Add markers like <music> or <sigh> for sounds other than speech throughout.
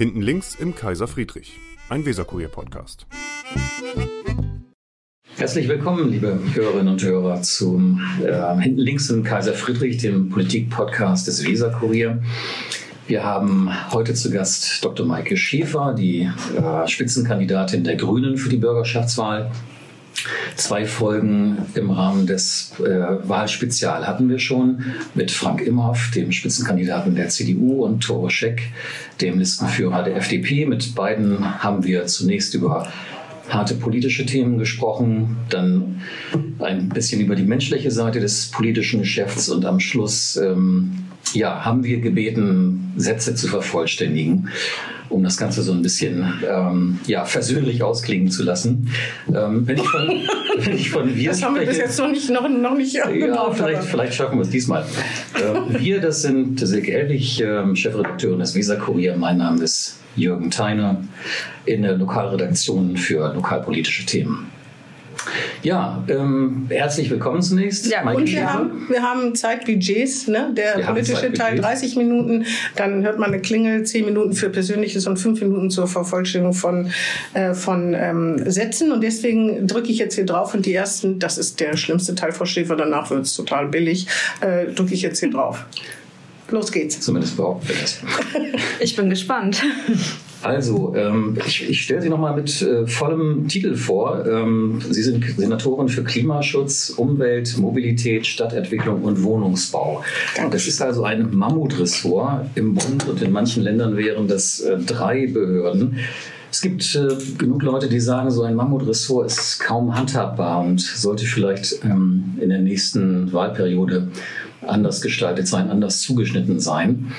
Hinten links im Kaiser Friedrich, ein Weserkurier-Podcast. Herzlich willkommen, liebe Hörerinnen und Hörer, zum äh, Hinten links im Kaiser Friedrich, dem Politik-Podcast des Weserkurier. Wir haben heute zu Gast Dr. Maike Schäfer, die äh, Spitzenkandidatin der Grünen für die Bürgerschaftswahl. Zwei Folgen im Rahmen des äh, Wahlspezial hatten wir schon mit Frank Imhoff, dem Spitzenkandidaten der CDU, und Tore Scheck, dem Listenführer der FDP. Mit beiden haben wir zunächst über harte politische Themen gesprochen, dann ein bisschen über die menschliche Seite des politischen Geschäfts und am Schluss ähm, ja, haben wir gebeten, Sätze zu vervollständigen um das Ganze so ein bisschen ähm, ja, versöhnlich ausklingen zu lassen. Ähm, wenn, ich von, <laughs> wenn ich von wir Das haben wir bis jetzt noch nicht, noch, noch nicht Ja, vielleicht, vielleicht schaffen wir es diesmal. Äh, wir, das sind Silke Helwig, äh, Chefredakteurin des Visa Kurier. Mein Name ist Jürgen Theiner in der Lokalredaktion für lokalpolitische Themen. Ja, ähm, herzlich willkommen zunächst. Ja, und wir haben, wir haben Zeitbudgets, ne? der Wir politische Teil Zeitbudgets. 30 Minuten, dann hört man eine Klingel, 10 Minuten für Persönliches und 5 Minuten zur Vervollständigung von, äh, von ähm, Sätzen. Und deswegen drücke ich jetzt hier drauf und die ersten, das ist der schlimmste Teil, Frau Schäfer, danach wird es total billig, äh, drücke ich jetzt hier drauf. Los geht's. Zumindest behaupten wir das. <laughs> Ich bin gespannt. Also, ähm, ich, ich stelle Sie nochmal mit äh, vollem Titel vor. Ähm, Sie sind Senatorin für Klimaschutz, Umwelt, Mobilität, Stadtentwicklung und Wohnungsbau. Das ist also ein Mammutressort. Im Bund und in manchen Ländern wären das äh, drei Behörden. Es gibt äh, genug Leute, die sagen, so ein Mammutressort ist kaum handhabbar und sollte vielleicht ähm, in der nächsten Wahlperiode anders gestaltet sein, anders zugeschnitten sein.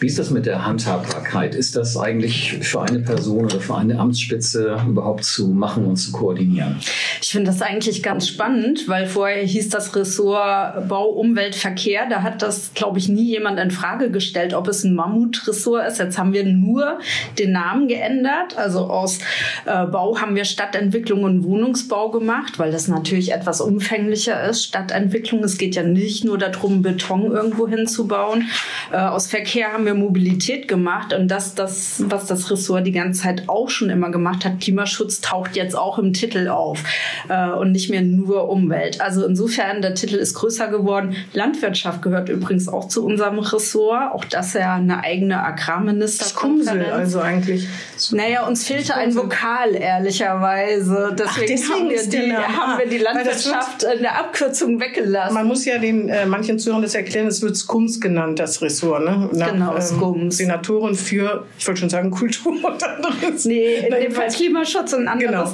Wie ist das mit der Handhabbarkeit? Ist das eigentlich für eine Person oder für eine Amtsspitze überhaupt zu machen und zu koordinieren? Ich finde das eigentlich ganz spannend, weil vorher hieß das Ressort Bau, Umwelt, Verkehr. Da hat das, glaube ich, nie jemand in Frage gestellt, ob es ein Mammutressort ist. Jetzt haben wir nur den Namen geändert. Also aus äh, Bau haben wir Stadtentwicklung und Wohnungsbau gemacht, weil das natürlich etwas umfänglicher ist. Stadtentwicklung, es geht ja nicht nur darum, Beton irgendwo hinzubauen. Äh, aus Verkehr haben wir Mobilität gemacht und das, das, was das Ressort die ganze Zeit auch schon immer gemacht hat, Klimaschutz taucht jetzt auch im Titel auf äh, und nicht mehr nur Umwelt. Also insofern, der Titel ist größer geworden. Landwirtschaft gehört übrigens auch zu unserem Ressort. Auch das ja eine eigene Agrarministerkonferenz. Kumsel also eigentlich. Naja, uns fehlte ein Vokal, ehrlicherweise. Deswegen, deswegen haben, wir die, Name. haben wir die Landwirtschaft in der Abkürzung weggelassen. Man muss ja den äh, manchen Zuhörern das erklären, es wird Skums genannt, das Ressort. Ne? Nach, Genau, Skums. Senatorin für, ich wollte schon sagen, Kultur und anderes. Nee, <laughs> in Na, dem Fall Klimaschutz und anderes.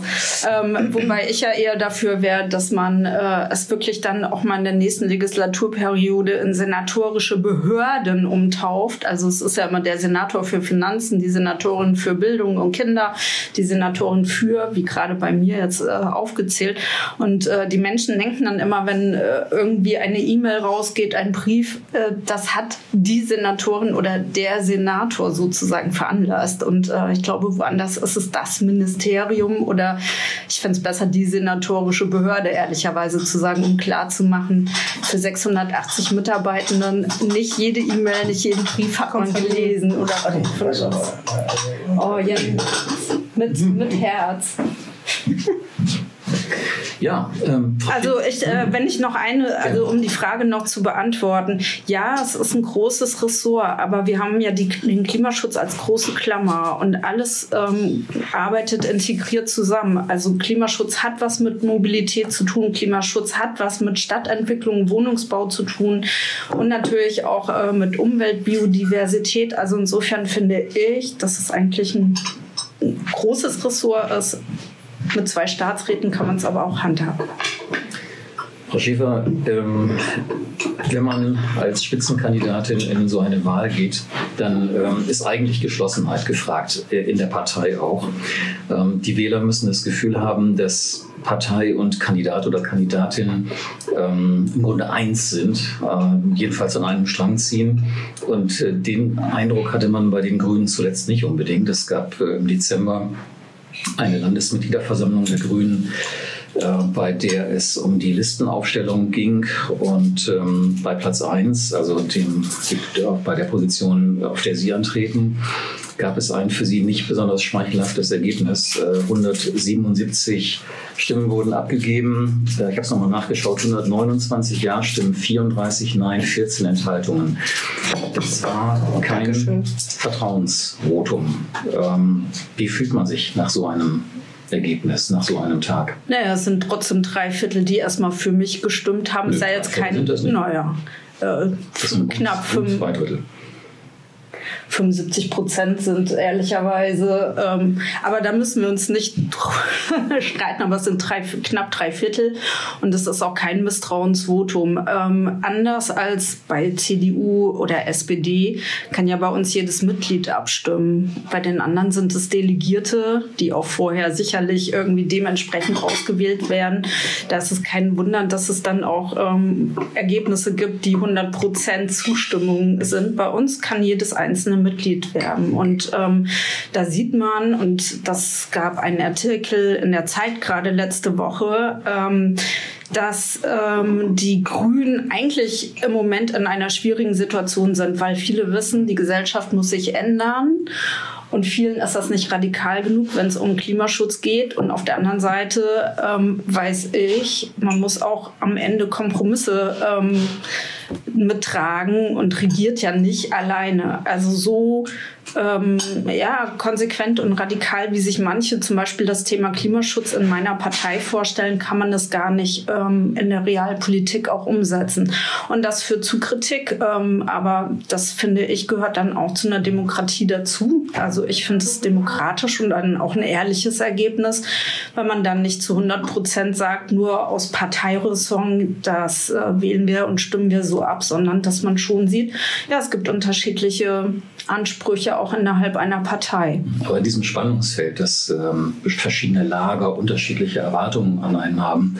Ähm, wobei ich ja eher dafür wäre, dass man äh, es wirklich dann auch mal in der nächsten Legislaturperiode in senatorische Behörden umtauft. Also es ist ja immer der Senator für Finanzen, die Senatorin für Bildung und Kinder, die Senatorin für, wie gerade bei mir jetzt äh, aufgezählt. Und äh, die Menschen denken dann immer, wenn äh, irgendwie eine E-Mail rausgeht, ein Brief, äh, das hat die Senatorin oder der Senator sozusagen veranlasst. Und äh, ich glaube, woanders ist es das Ministerium oder ich fände es besser, die senatorische Behörde ehrlicherweise zu sagen, um klarzumachen, für 680 Mitarbeitenden nicht jede E-Mail, nicht jeden Brief hat man gelesen oder Oh, ja, mit, mit Herz. <laughs> Ja, ähm, Also ich, äh, wenn ich noch eine, also um die Frage noch zu beantworten, ja, es ist ein großes Ressort, aber wir haben ja die, den Klimaschutz als große Klammer und alles ähm, arbeitet integriert zusammen. Also Klimaschutz hat was mit Mobilität zu tun, Klimaschutz hat was mit Stadtentwicklung, Wohnungsbau zu tun und natürlich auch äh, mit Umwelt, Biodiversität. Also insofern finde ich, dass es eigentlich ein, ein großes Ressort ist. Mit zwei Staatsräten kann man es aber auch handhaben. Frau Schäfer, ähm, wenn man als Spitzenkandidatin in so eine Wahl geht, dann ähm, ist eigentlich Geschlossenheit gefragt, äh, in der Partei auch. Ähm, die Wähler müssen das Gefühl haben, dass Partei und Kandidat oder Kandidatin ähm, im Grunde eins sind, äh, jedenfalls an einem Strang ziehen. Und äh, den Eindruck hatte man bei den Grünen zuletzt nicht unbedingt. Es gab äh, im Dezember eine Landesmitgliederversammlung der Grünen, äh, bei der es um die Listenaufstellung ging. Und ähm, bei Platz 1, also dem, die- bei der Position, auf der Sie antreten, gab es ein für Sie nicht besonders schmeichelhaftes Ergebnis. 177 Stimmen wurden abgegeben. Ich habe es nochmal nachgeschaut. 129 Ja-Stimmen, 34 Nein, 14 Enthaltungen. Das war kein Dankeschön. Vertrauensvotum. Ähm, wie fühlt man sich nach so einem Ergebnis nach so einem Tag? Naja, es sind trotzdem drei Viertel, die erstmal für mich gestimmt haben. Nö, es sei jetzt kein. Naja, äh, knapp fünf. Zwei Drittel. 75 Prozent sind ehrlicherweise. Ähm, aber da müssen wir uns nicht <laughs> streiten, aber es sind drei, knapp drei Viertel und es ist auch kein Misstrauensvotum. Ähm, anders als bei CDU oder SPD kann ja bei uns jedes Mitglied abstimmen. Bei den anderen sind es Delegierte, die auch vorher sicherlich irgendwie dementsprechend ausgewählt werden. Da ist es kein Wunder, dass es dann auch ähm, Ergebnisse gibt, die 100 Prozent Zustimmung sind. Bei uns kann jedes einzelne Mitglied werden. Und ähm, da sieht man, und das gab einen Artikel in der Zeit gerade letzte Woche, ähm, dass ähm, die Grünen eigentlich im Moment in einer schwierigen Situation sind, weil viele wissen, die Gesellschaft muss sich ändern. Und vielen ist das nicht radikal genug, wenn es um Klimaschutz geht. Und auf der anderen Seite ähm, weiß ich, man muss auch am Ende Kompromisse ähm, mittragen und regiert ja nicht alleine. Also so ähm, ja, konsequent und radikal, wie sich manche zum Beispiel das Thema Klimaschutz in meiner Partei vorstellen, kann man das gar nicht ähm, in der Realpolitik auch umsetzen. Und das führt zu Kritik. Ähm, aber das finde ich gehört dann auch zu einer Demokratie dazu. Also ich finde es demokratisch und dann auch ein ehrliches Ergebnis, wenn man dann nicht zu 100 Prozent sagt, nur aus Parteiräson, das äh, wählen wir und stimmen wir so ab, sondern dass man schon sieht, ja, es gibt unterschiedliche Ansprüche auch innerhalb einer Partei. Aber in diesem Spannungsfeld, dass ähm, verschiedene Lager unterschiedliche Erwartungen an einen haben,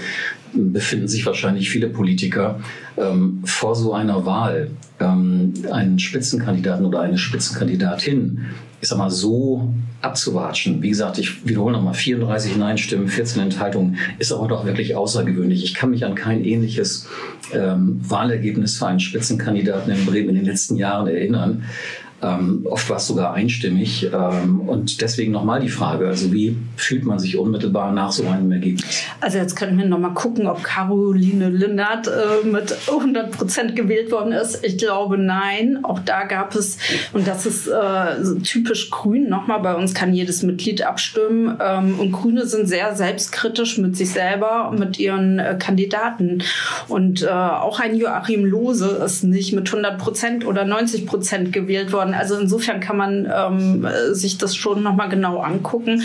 befinden sich wahrscheinlich viele Politiker ähm, vor so einer Wahl ähm, einen Spitzenkandidaten oder eine Spitzenkandidatin, ich sag mal, so abzuwatschen. Wie gesagt, ich wiederhole nochmal, 34 Nein-Stimmen, 14 Enthaltungen, ist aber doch wirklich außergewöhnlich. Ich kann mich an kein ähnliches ähm, Wahlergebnis für einen Spitzenkandidaten in Bremen in den letzten Jahren erinnern. Ähm, oft war es sogar einstimmig. Ähm, und deswegen nochmal die Frage, also wie fühlt man sich unmittelbar nach so einem Ergebnis? Also jetzt könnten wir nochmal gucken, ob Caroline Lindert äh, mit 100 Prozent gewählt worden ist. Ich glaube nein. Auch da gab es, und das ist äh, typisch grün, nochmal bei uns kann jedes Mitglied abstimmen. Ähm, und Grüne sind sehr selbstkritisch mit sich selber und mit ihren äh, Kandidaten. Und äh, auch ein Joachim Lose ist nicht mit 100 Prozent oder 90 Prozent gewählt worden. Also insofern kann man ähm, sich das schon nochmal genau angucken.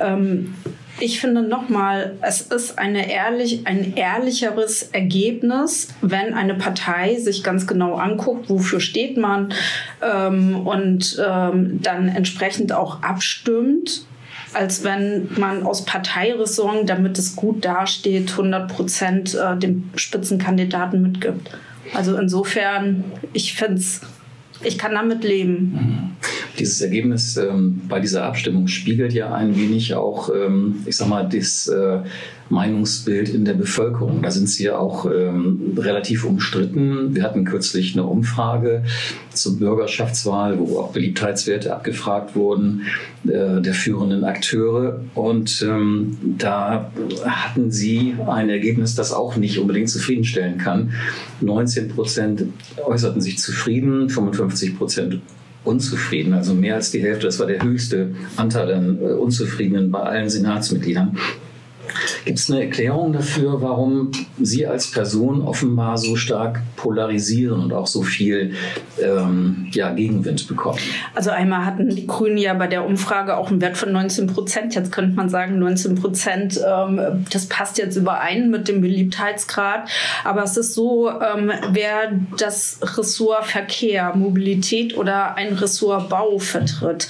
Ähm, ich finde nochmal, es ist eine ehrlich, ein ehrlicheres Ergebnis, wenn eine Partei sich ganz genau anguckt, wofür steht man ähm, und ähm, dann entsprechend auch abstimmt als wenn man aus Parteiressorten, damit es gut dasteht, 100 Prozent äh, dem Spitzenkandidaten mitgibt. Also insofern, ich finde es ich kann damit leben. Mhm. Dieses Ergebnis ähm, bei dieser Abstimmung spiegelt ja ein wenig auch, ähm, ich sag mal, das äh, Meinungsbild in der Bevölkerung. Da sind sie ja auch ähm, relativ umstritten. Wir hatten kürzlich eine Umfrage zur Bürgerschaftswahl, wo auch Beliebtheitswerte abgefragt wurden äh, der führenden Akteure. Und ähm, da hatten sie ein Ergebnis, das auch nicht unbedingt zufriedenstellen kann. 19 Prozent äußerten sich zufrieden, 55 Prozent unzufrieden, also mehr als die Hälfte. Das war der höchste Anteil an äh, Unzufriedenen bei allen Senatsmitgliedern. Gibt es eine Erklärung dafür, warum Sie als Person offenbar so stark polarisieren und auch so viel ähm, ja, Gegenwind bekommen? Also einmal hatten die Grünen ja bei der Umfrage auch einen Wert von 19 Prozent. Jetzt könnte man sagen, 19 Prozent, ähm, das passt jetzt überein mit dem Beliebtheitsgrad. Aber es ist so, ähm, wer das Ressort Verkehr, Mobilität oder ein Ressort Bau vertritt,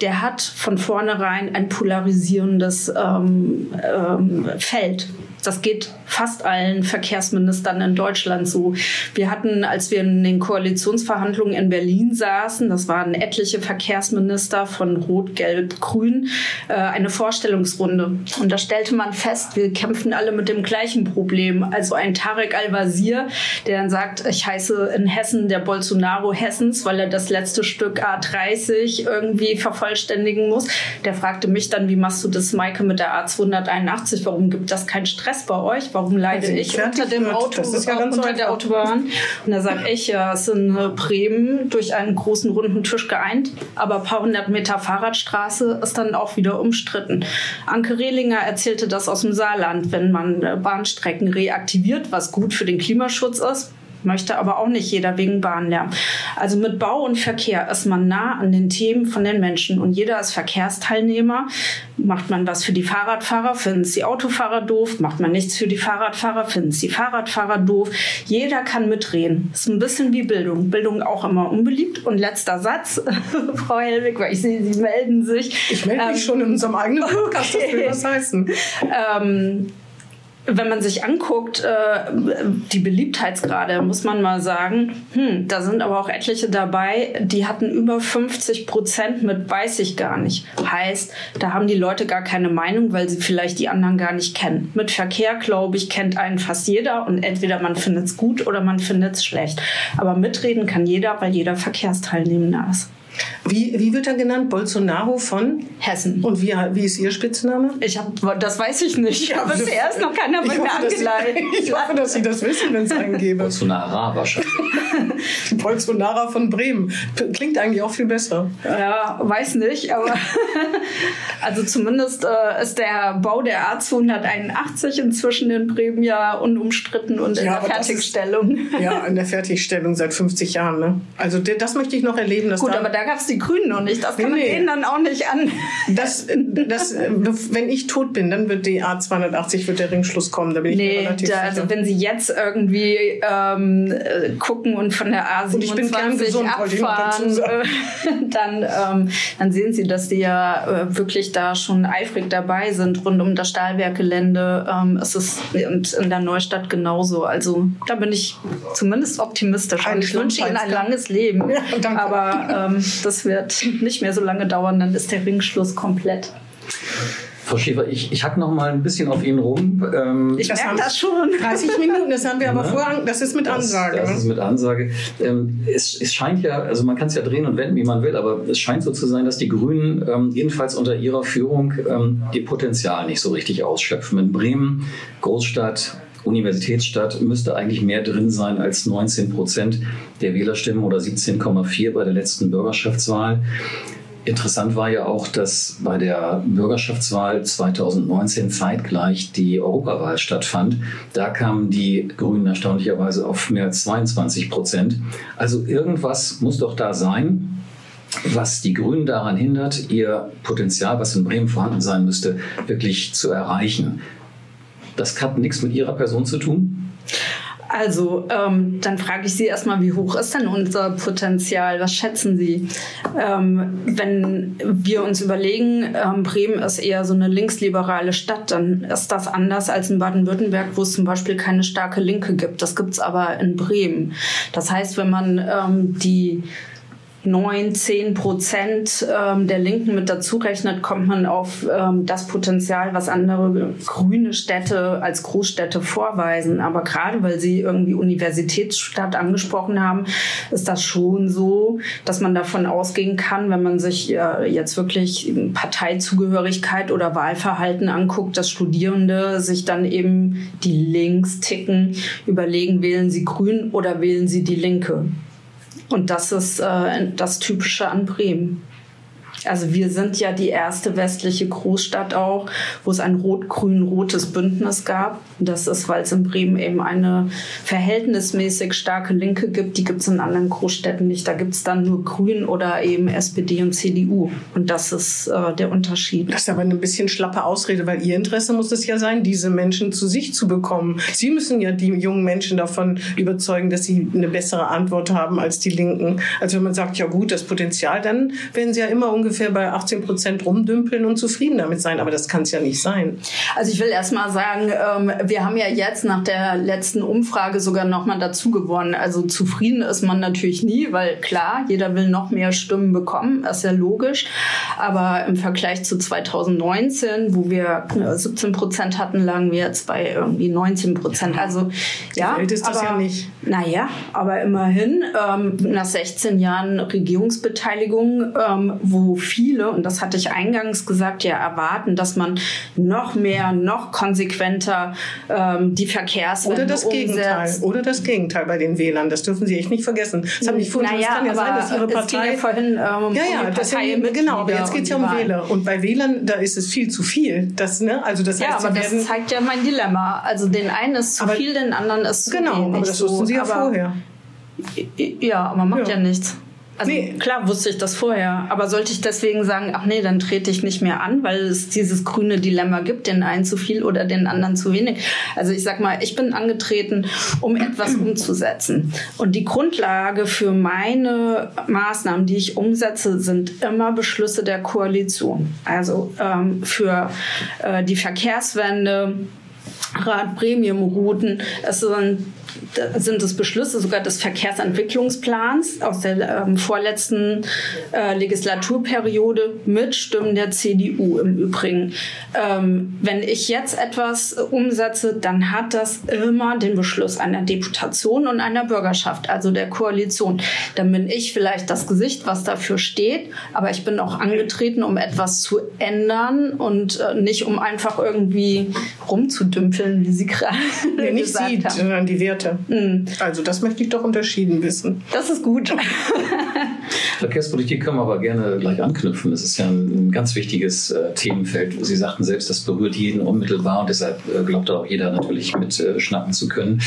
der hat von vornherein ein polarisierendes ähm, ähm, Feld. Das geht fast allen Verkehrsministern in Deutschland so. Wir hatten, als wir in den Koalitionsverhandlungen in Berlin saßen, das waren etliche Verkehrsminister von Rot, Gelb, Grün, äh, eine Vorstellungsrunde. Und da stellte man fest, wir kämpfen alle mit dem gleichen Problem. Also ein Tarek Al-Wazir, der dann sagt, ich heiße in Hessen der Bolsonaro Hessens, weil er das letzte Stück A30 irgendwie vervollständigen muss. Der fragte mich dann, wie machst du das, Maike, mit der A281? Warum gibt das keinen Stress bei euch? Warum leide also ich unter dem wird. Auto, ja unter der Autobahn? Und da sage ich, ja, es sind Bremen durch einen großen runden Tisch geeint, aber ein paar hundert Meter Fahrradstraße ist dann auch wieder umstritten. Anke Rehlinger erzählte das aus dem Saarland, wenn man Bahnstrecken reaktiviert, was gut für den Klimaschutz ist, möchte aber auch nicht jeder wegen Bahnlärm. Also mit Bau und Verkehr ist man nah an den Themen von den Menschen und jeder ist Verkehrsteilnehmer. Macht man was für die Fahrradfahrer, finden es die Autofahrer doof. Macht man nichts für die Fahrradfahrer, finden es die Fahrradfahrer doof. Jeder kann mitreden. Ist ein bisschen wie Bildung. Bildung auch immer unbeliebt. Und letzter Satz, <laughs> Frau Helwig, weil ich sehe, Sie melden sich. Ich melde mich ähm, schon in unserem eigenen Podcast, okay. das will was heißen. Ähm, wenn man sich anguckt, äh, die Beliebtheitsgrade, muss man mal sagen, hm, da sind aber auch etliche dabei, die hatten über 50 Prozent mit weiß ich gar nicht. Heißt, da haben die Leute gar keine Meinung, weil sie vielleicht die anderen gar nicht kennen. Mit Verkehr, glaube ich, kennt einen fast jeder und entweder man findet es gut oder man findet es schlecht. Aber mitreden kann jeder, weil jeder Verkehrsteilnehmer ist. Wie, wie wird er genannt? Bolsonaro von Hessen. Und wie, wie ist Ihr Spitzname? Ich hab, das weiß ich nicht. Ja, aber bisher ist noch keiner bei mir angeleitet. Ich hoffe, dass Sie das wissen, wenn es einen gäbe. Bolsonaro wahrscheinlich. <laughs> <laughs> Bolsonaro von Bremen. Klingt eigentlich auch viel besser. Ja, weiß nicht, aber <laughs> also zumindest äh, ist der Bau der A281 inzwischen in Bremen ja unumstritten und in ja, der Fertigstellung. Ist, ja, in der Fertigstellung seit 50 Jahren. Ne? Also das möchte ich noch erleben. Dass Gut, aber da gab es die Grünen noch nicht. Das kann man denen dann auch nicht an. <laughs> Das, das, wenn ich tot bin, dann wird die A280, wird der Ringschluss kommen. Da bin ich nee, mir relativ da, sicher. Also wenn Sie jetzt irgendwie ähm, gucken und von der A27 gesund, abfahren, äh, <laughs> dann, ähm, dann sehen Sie, dass die ja äh, wirklich da schon eifrig dabei sind. Rund um das Stahlwerkgelände ähm, ist es und in der Neustadt genauso. Also da bin ich zumindest optimistisch. Ein ich wünsche Ihnen ein langes Leben. Ja, Aber ähm, das wird nicht mehr so lange dauern, dann ist der Ringschluss komplett. Frau Schäfer, ich, ich hack noch mal ein bisschen auf Ihnen rum. Ähm, ich merke das schon. <laughs> 30 Minuten, das haben wir aber vorher, das ist mit Ansage. Das, das ist mit Ansage. Ähm, es, es scheint ja, also man kann es ja drehen und wenden, wie man will, aber es scheint so zu sein, dass die Grünen ähm, jedenfalls unter ihrer Führung ähm, ihr Potenzial nicht so richtig ausschöpfen. In Bremen, Großstadt, Universitätsstadt müsste eigentlich mehr drin sein als 19 Prozent der Wählerstimmen oder 17,4 bei der letzten Bürgerschaftswahl. Interessant war ja auch, dass bei der Bürgerschaftswahl 2019 zeitgleich die Europawahl stattfand. Da kamen die Grünen erstaunlicherweise auf mehr als 22 Prozent. Also irgendwas muss doch da sein, was die Grünen daran hindert, ihr Potenzial, was in Bremen vorhanden sein müsste, wirklich zu erreichen. Das hat nichts mit Ihrer Person zu tun? Also, ähm, dann frage ich Sie erstmal, wie hoch ist denn unser Potenzial? Was schätzen Sie? Ähm, wenn wir uns überlegen, ähm, Bremen ist eher so eine linksliberale Stadt, dann ist das anders als in Baden-Württemberg, wo es zum Beispiel keine starke Linke gibt. Das gibt es aber in Bremen. Das heißt, wenn man ähm, die 9, 10 Prozent ähm, der Linken mit dazu rechnet, kommt man auf ähm, das Potenzial, was andere grüne Städte als Großstädte vorweisen. Aber gerade weil Sie irgendwie Universitätsstadt angesprochen haben, ist das schon so, dass man davon ausgehen kann, wenn man sich äh, jetzt wirklich Parteizugehörigkeit oder Wahlverhalten anguckt, dass Studierende sich dann eben die links ticken, überlegen, wählen sie grün oder wählen sie die Linke. Und das ist äh, das Typische an Bremen. Also wir sind ja die erste westliche Großstadt auch, wo es ein rot-grün-rotes Bündnis gab. Das ist, weil es in Bremen eben eine verhältnismäßig starke Linke gibt. Die gibt es in anderen Großstädten nicht. Da gibt es dann nur Grün oder eben SPD und CDU. Und das ist äh, der Unterschied. Das ist aber eine bisschen schlappe Ausrede, weil Ihr Interesse muss es ja sein, diese Menschen zu sich zu bekommen. Sie müssen ja die jungen Menschen davon überzeugen, dass sie eine bessere Antwort haben als die Linken. Also wenn man sagt, ja gut, das Potenzial, dann werden sie ja immer ungefähr ungefähr bei 18 Prozent rumdümpeln und zufrieden damit sein. Aber das kann es ja nicht sein. Also ich will erst mal sagen, ähm, wir haben ja jetzt nach der letzten Umfrage sogar noch mal dazu gewonnen. Also zufrieden ist man natürlich nie, weil klar, jeder will noch mehr Stimmen bekommen, ist ja logisch. Aber im Vergleich zu 2019, wo wir 17 äh, Prozent hatten, lagen wir jetzt bei irgendwie 19 Prozent. Also ja, Welt ist das aber, ja nicht. Naja, aber immerhin ähm, nach 16 Jahren Regierungsbeteiligung, ähm, wo viele, und das hatte ich eingangs gesagt, ja erwarten, dass man noch mehr, noch konsequenter ähm, die Verkehrswende Oder das Gegenteil. umsetzt. Oder das Gegenteil bei den Wählern. Das dürfen Sie echt nicht vergessen. Das haben nicht vorhin Naja, es kann ja aber sein, dass Ihre Partei ja vorhin ähm, ja, um ja, das ja, Parteimitglieder genau, aber jetzt geht es ja um. Wähler. Und bei Wählern, da ist es viel zu viel. Das, ne, also das Ja, heißt, aber sie werden, das zeigt ja mein Dilemma. Also den einen ist zu Aber- viel, den anderen ist zu genau, wenig. aber das wussten Sie ja aber, vorher. Ja, aber macht ja, Ja. nichts. Also Nee. klar wusste ich das vorher, aber sollte ich deswegen sagen, ach nee, dann trete ich nicht mehr an, weil es dieses grüne Dilemma gibt, den einen zu viel oder den anderen zu wenig. Also ich sag mal, ich bin angetreten, um etwas umzusetzen. Und die Grundlage für meine Maßnahmen, die ich umsetze, sind immer Beschlüsse der Koalition. Also ähm, für äh, die Verkehrswende, Radpremiumrouten. Es sind, sind es Beschlüsse sogar des Verkehrsentwicklungsplans aus der ähm, vorletzten äh, Legislaturperiode mit Stimmen der CDU im Übrigen. Ähm, wenn ich jetzt etwas umsetze, dann hat das immer den Beschluss einer Deputation und einer Bürgerschaft, also der Koalition. Dann bin ich vielleicht das Gesicht, was dafür steht, aber ich bin auch angetreten, um etwas zu ändern und äh, nicht um einfach irgendwie rumzudümpeln, wie Sie gerade Nee, nicht gesagt Sie, haben. sondern die Werte. Also das möchte ich doch unterschieden wissen. Das ist gut. <laughs> Verkehrspolitik können wir aber gerne gleich anknüpfen. Das ist ja ein ganz wichtiges äh, Themenfeld. Sie sagten selbst, das berührt jeden unmittelbar und deshalb äh, glaubt auch jeder natürlich mit äh, schnappen zu können.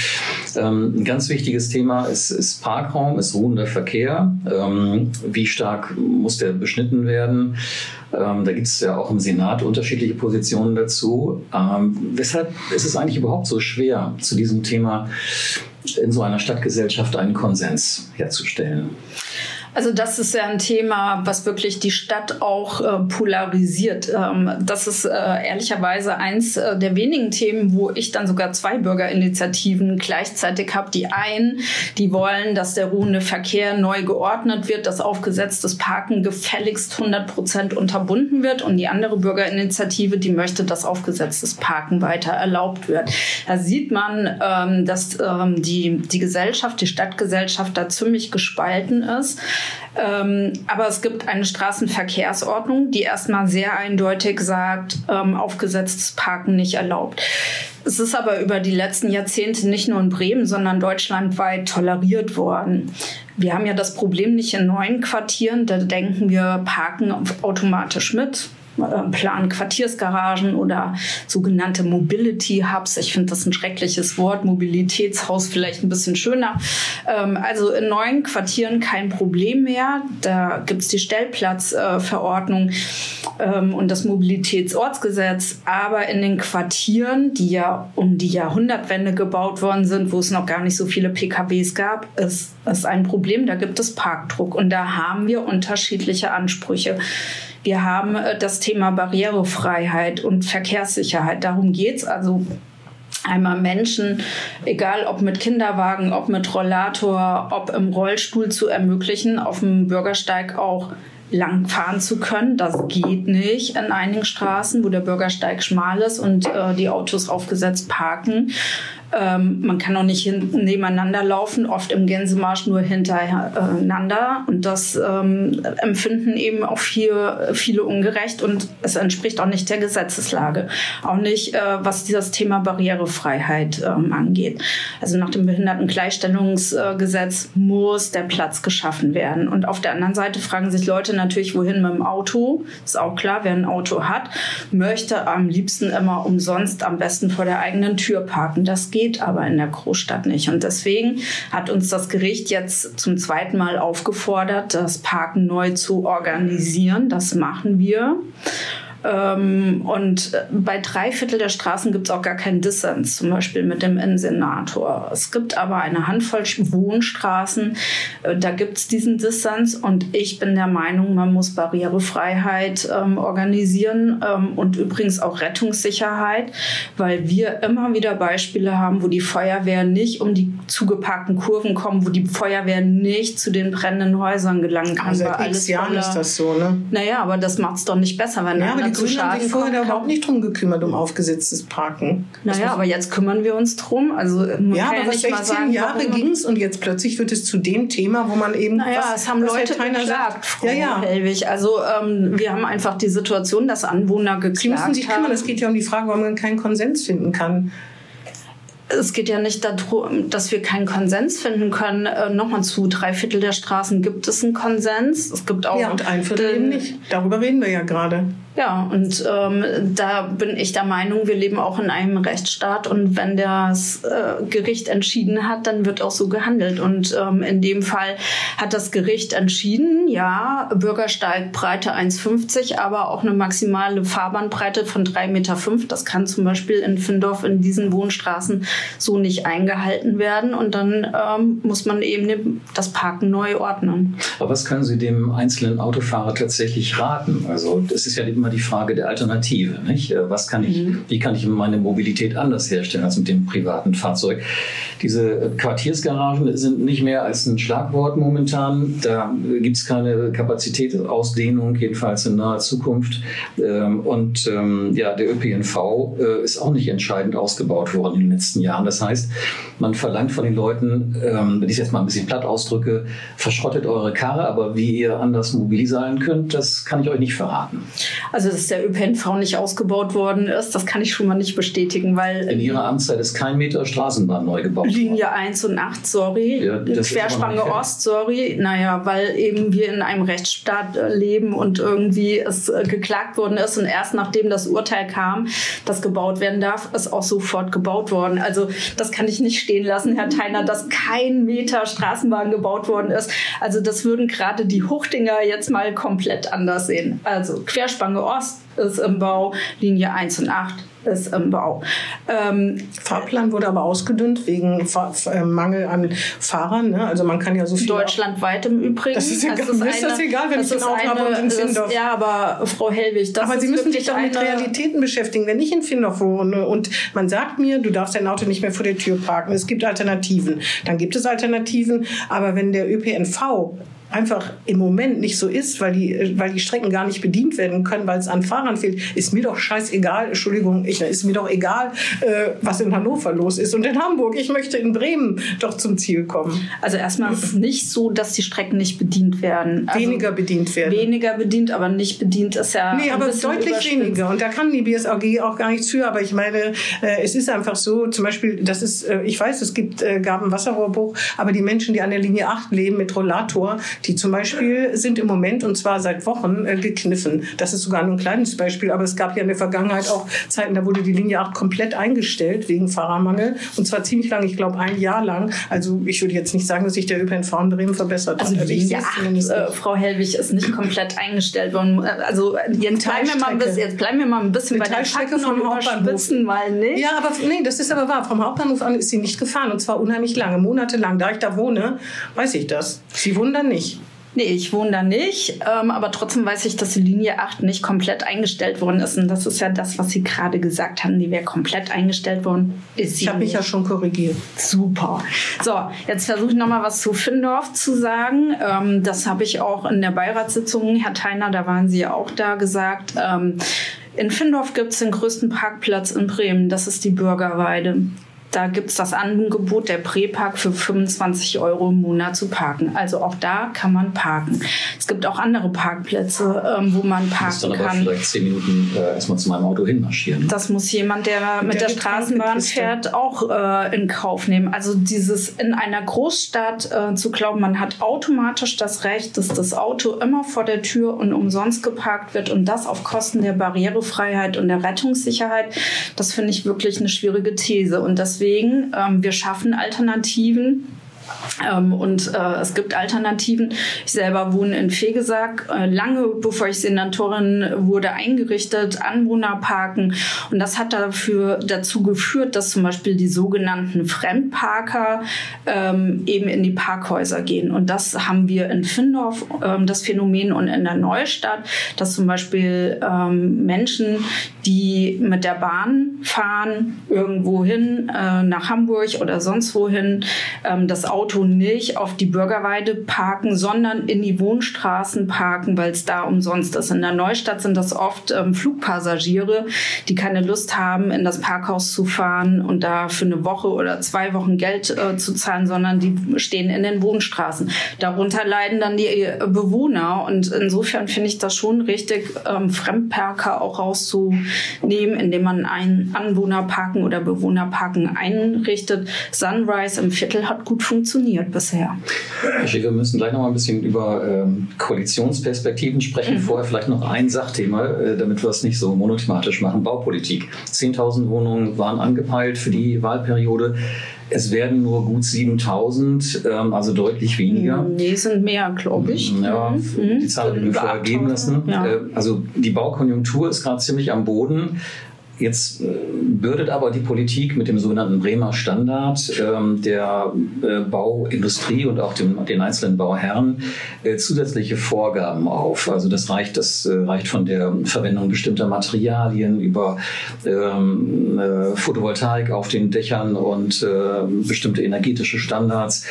Ähm, ein ganz wichtiges Thema ist, ist Parkraum, ist ruhender Verkehr. Ähm, wie stark muss der beschnitten werden? Ähm, da gibt es ja auch im Senat unterschiedliche Positionen dazu. Ähm, weshalb ist es eigentlich überhaupt so schwer, zu diesem Thema in so einer Stadtgesellschaft einen Konsens herzustellen? Also das ist ja ein Thema, was wirklich die Stadt auch äh, polarisiert. Ähm, das ist äh, ehrlicherweise eins äh, der wenigen Themen, wo ich dann sogar zwei Bürgerinitiativen gleichzeitig habe. Die einen, die wollen, dass der ruhende Verkehr neu geordnet wird, dass aufgesetztes Parken gefälligst 100 Prozent unterbunden wird. Und die andere Bürgerinitiative, die möchte, dass aufgesetztes Parken weiter erlaubt wird. Da sieht man, ähm, dass ähm, die, die Gesellschaft, die Stadtgesellschaft da ziemlich gespalten ist. Ähm, aber es gibt eine Straßenverkehrsordnung, die erstmal sehr eindeutig sagt, ähm, aufgesetztes Parken nicht erlaubt. Es ist aber über die letzten Jahrzehnte nicht nur in Bremen, sondern deutschlandweit toleriert worden. Wir haben ja das Problem nicht in neuen Quartieren, da denken wir, parken automatisch mit planen Quartiersgaragen oder sogenannte Mobility Hubs. Ich finde das ein schreckliches Wort. Mobilitätshaus vielleicht ein bisschen schöner. Ähm, also in neuen Quartieren kein Problem mehr. Da gibt es die Stellplatzverordnung ähm, und das Mobilitätsortsgesetz. Aber in den Quartieren, die ja um die Jahrhundertwende gebaut worden sind, wo es noch gar nicht so viele PKWs gab, ist, ist ein Problem. Da gibt es Parkdruck und da haben wir unterschiedliche Ansprüche. Wir haben äh, das Thema Barrierefreiheit und Verkehrssicherheit. Darum geht's also einmal Menschen, egal ob mit Kinderwagen, ob mit Rollator, ob im Rollstuhl zu ermöglichen, auf dem Bürgersteig auch lang fahren zu können. Das geht nicht in einigen Straßen, wo der Bürgersteig schmal ist und äh, die Autos aufgesetzt parken. Ähm, man kann auch nicht nebeneinander laufen, oft im Gänsemarsch nur hintereinander. Und das ähm, empfinden eben auch viele, viele ungerecht und es entspricht auch nicht der Gesetzeslage. Auch nicht, äh, was dieses Thema Barrierefreiheit ähm, angeht. Also nach dem Behindertengleichstellungsgesetz muss der Platz geschaffen werden. Und auf der anderen Seite fragen sich Leute natürlich, wohin mit dem Auto. Ist auch klar, wer ein Auto hat, möchte am liebsten immer umsonst am besten vor der eigenen Tür parken. Das geht aber in der Großstadt nicht. Und deswegen hat uns das Gericht jetzt zum zweiten Mal aufgefordert, das Parken neu zu organisieren. Das machen wir. Ähm, und bei drei Viertel der Straßen gibt es auch gar keinen Dissens, zum Beispiel mit dem Innensenator. Es gibt aber eine Handvoll Wohnstraßen, äh, da gibt es diesen Dissens und ich bin der Meinung, man muss Barrierefreiheit ähm, organisieren ähm, und übrigens auch Rettungssicherheit, weil wir immer wieder Beispiele haben, wo die Feuerwehr nicht um die zugeparkten Kurven kommt, wo die Feuerwehr nicht zu den brennenden Häusern gelangen kann. Also seit x Jahren ist das so, ne? Naja, aber das macht es doch nicht besser, wenn ja, zu Grünen haben sich vorher überhaupt nicht drum gekümmert, um aufgesetztes Parken. Naja, aber jetzt kümmern wir uns drum. Also man ja, kann aber was nicht mal 16 sagen, Jahre ging es und jetzt plötzlich wird es zu dem Thema, wo man eben. Naja, was, es haben was Leute Herr Theiner geklagt. Frau Ja, ja. Hellwig. Also ähm, wir haben einfach die Situation, dass Anwohner geklagt Sie müssen sich haben. kümmern. Es geht ja um die Frage, warum man keinen Konsens finden kann. Es geht ja nicht darum, dass wir keinen Konsens finden können. Äh, Nochmal zu drei Viertel der Straßen gibt es einen Konsens. Es gibt auch Ja, und ein Viertel eben nicht. Darüber reden wir ja gerade. Ja, und ähm, da bin ich der Meinung, wir leben auch in einem Rechtsstaat und wenn das äh, Gericht entschieden hat, dann wird auch so gehandelt. Und ähm, in dem Fall hat das Gericht entschieden, ja, Bürgersteigbreite 1,50, aber auch eine maximale Fahrbahnbreite von 3,5 Meter. Das kann zum Beispiel in Findorf in diesen Wohnstraßen so nicht eingehalten werden. Und dann ähm, muss man eben das Parken neu ordnen. Aber was können Sie dem einzelnen Autofahrer tatsächlich raten? Also das ist ja immer die Frage der Alternative, nicht? Äh, Was kann ich, wie kann ich meine Mobilität anders herstellen als mit dem privaten Fahrzeug? Diese Quartiersgaragen sind nicht mehr als ein Schlagwort momentan. Da gibt es keine Kapazitätsausdehnung, jedenfalls in naher Zukunft. Ähm, Und ähm, ja, der ÖPNV äh, ist auch nicht entscheidend ausgebaut worden in den letzten Jahren. Das heißt, man verlangt von den Leuten, ähm, wenn ich es jetzt mal ein bisschen platt ausdrücke, verschrottet eure Karre, aber wie ihr anders mobil sein könnt, das kann ich euch nicht verraten. Also, dass der ÖPNV nicht ausgebaut worden ist, das kann ich schon mal nicht bestätigen, weil In ihrer Amtszeit ist kein Meter Straßenbahn neu gebaut worden. Linie 1 und 8, sorry. Ja, Querspange Ost, sorry. Naja, weil eben wir in einem Rechtsstaat äh, leben und irgendwie es äh, geklagt worden ist und erst nachdem das Urteil kam, das gebaut werden darf, ist auch sofort gebaut worden. Also das kann ich nicht stehen lassen, Herr Theiner, dass kein Meter Straßenbahn gebaut worden ist. Also das würden gerade die Hochdinger jetzt mal komplett anders sehen. Also Querspange Ost ist im Bau, Linie 1 und 8 ist im Bau. Ähm, Fahrplan wurde aber ausgedünnt wegen Fa F- äh, Mangel an Fahrern. Ne? Also man kann ja so viel. Deutschlandweit im Übrigen. Das ist egal. Mir ist das egal, wenn das ich ist ein Auto habe und in das- Findorf. Ja, aber Frau Hellwig, das Aber ist Sie müssen sich doch mit eine, Realitäten beschäftigen. Wenn ich in Findorf wohne und man sagt mir, du darfst dein Auto nicht mehr vor der Tür parken, es gibt Alternativen, dann gibt es Alternativen. Aber wenn der ÖPNV einfach im Moment nicht so ist, weil die, weil die Strecken gar nicht bedient werden können, weil es an Fahrern fehlt, ist mir doch scheißegal, Entschuldigung, ich, ist mir doch egal, äh, was in Hannover los ist und in Hamburg. Ich möchte in Bremen doch zum Ziel kommen. Also erstmal ist es nicht so, dass die Strecken nicht bedient werden. Also Weniger bedient werden. Weniger bedient, aber nicht bedient ist ja Nee, aber deutlich überspitzt. weniger. Und da kann die BSAG auch gar nichts für. Aber ich meine, äh, es ist einfach so, zum Beispiel, das ist, äh, ich weiß, es gibt, äh, gab einen Wasserrohrbruch, aber die Menschen, die an der Linie 8 leben mit Rollator, die zum Beispiel sind im Moment und zwar seit Wochen äh, gekniffen. Das ist sogar nur ein kleines Beispiel, aber es gab ja in der Vergangenheit auch Zeiten, da wurde die Linie 8 komplett eingestellt wegen Fahrermangel. Und zwar ziemlich lang, ich glaube ein Jahr lang. Also ich würde jetzt nicht sagen, dass sich der ÖPNV in Bremen verbessert Also hat. sehe Linie es 8, zumindest äh. Frau Helwig, ist nicht komplett eingestellt worden. Äh, Also jetzt bleiben, wir mal ein bisschen, jetzt bleiben wir mal ein bisschen bei der Fakten vom Hauptbahnhof. mal nicht. Ja, aber nee, das ist aber wahr. Vom Hauptbahnhof an ist sie nicht gefahren und zwar unheimlich lange, monatelang. Da ich da wohne, weiß ich das. Sie da nicht. Nee, ich wohne da nicht, ähm, aber trotzdem weiß ich, dass die Linie 8 nicht komplett eingestellt worden ist. Und das ist ja das, was Sie gerade gesagt haben, die wäre komplett eingestellt worden. Ist Ich habe mich ja schon korrigiert. Super. So, jetzt versuche ich nochmal was zu Findorf zu sagen. Ähm, das habe ich auch in der Beiratssitzung, Herr Theiner, da waren Sie ja auch da, gesagt. Ähm, in Findorf gibt es den größten Parkplatz in Bremen. Das ist die Bürgerweide. Da gibt es das Angebot der Präpark für 25 Euro im Monat zu parken. Also auch da kann man parken. Es gibt auch andere Parkplätze, ähm, wo man Ich muss parken dann aber kann. vielleicht zehn Minuten äh, erstmal zu meinem Auto hinmarschieren. Das muss jemand, der mit der der Straßenbahn fährt, auch äh, in Kauf nehmen. Also dieses in einer Großstadt äh, zu glauben, man hat automatisch das Recht, dass das Auto immer vor der Tür und umsonst geparkt wird und das auf Kosten der Barrierefreiheit und der Rettungssicherheit, das finde ich wirklich eine schwierige These. Und deswegen, ähm, wir schaffen Alternativen Ähm, und äh, es gibt Alternativen. Ich selber wohne in Fegesack, äh, lange bevor ich Senatorin wurde, eingerichtet, Anwohnerparken. Und das hat dafür, dazu geführt, dass zum Beispiel die sogenannten Fremdparker ähm, eben in die Parkhäuser gehen. Und das haben wir in Findorf, ähm, das Phänomen, und in der Neustadt, dass zum Beispiel ähm, Menschen, die mit der Bahn fahren, irgendwo hin, äh, nach Hamburg oder sonst wohin, ähm, das Auto nicht auf die Bürgerweide parken, sondern in die Wohnstraßen parken, weil es da umsonst ist. In der Neustadt sind das oft ähm, Flugpassagiere, die keine Lust haben, in das Parkhaus zu fahren und da für eine Woche oder zwei Wochen Geld äh, zu zahlen, sondern die stehen in den Wohnstraßen. Darunter leiden dann die äh, Bewohner und insofern finde ich das schon richtig, ähm, Fremdparker auch rauszunehmen, indem man einen Anwohnerparken oder Bewohnerparken einrichtet. Sunrise im Viertel hat gut funktioniert bisher. Herr Schäfer, wir müssen gleich noch mal ein bisschen über ähm, Koalitionsperspektiven sprechen. Mhm. Vorher vielleicht noch ein Sachthema, äh, damit wir es nicht so monothematisch machen. Baupolitik. 10.000 Wohnungen waren angepeilt für die Wahlperiode. Es werden nur gut 7000, ähm, also deutlich weniger. Nee, sind mehr, glaube ich. Ja, mhm. die Zahl habe ich mir vorher geben lassen. Ja. Äh, also die Baukonjunktur ist gerade ziemlich am Boden. Jetzt äh, bürdet aber die Politik mit dem sogenannten Bremer Standard ähm, der äh, Bauindustrie und auch dem, den einzelnen Bauherren äh, zusätzliche Vorgaben auf. Also das reicht, das reicht von der Verwendung bestimmter Materialien über ähm, äh, Photovoltaik auf den Dächern und bestimmte energetische Standards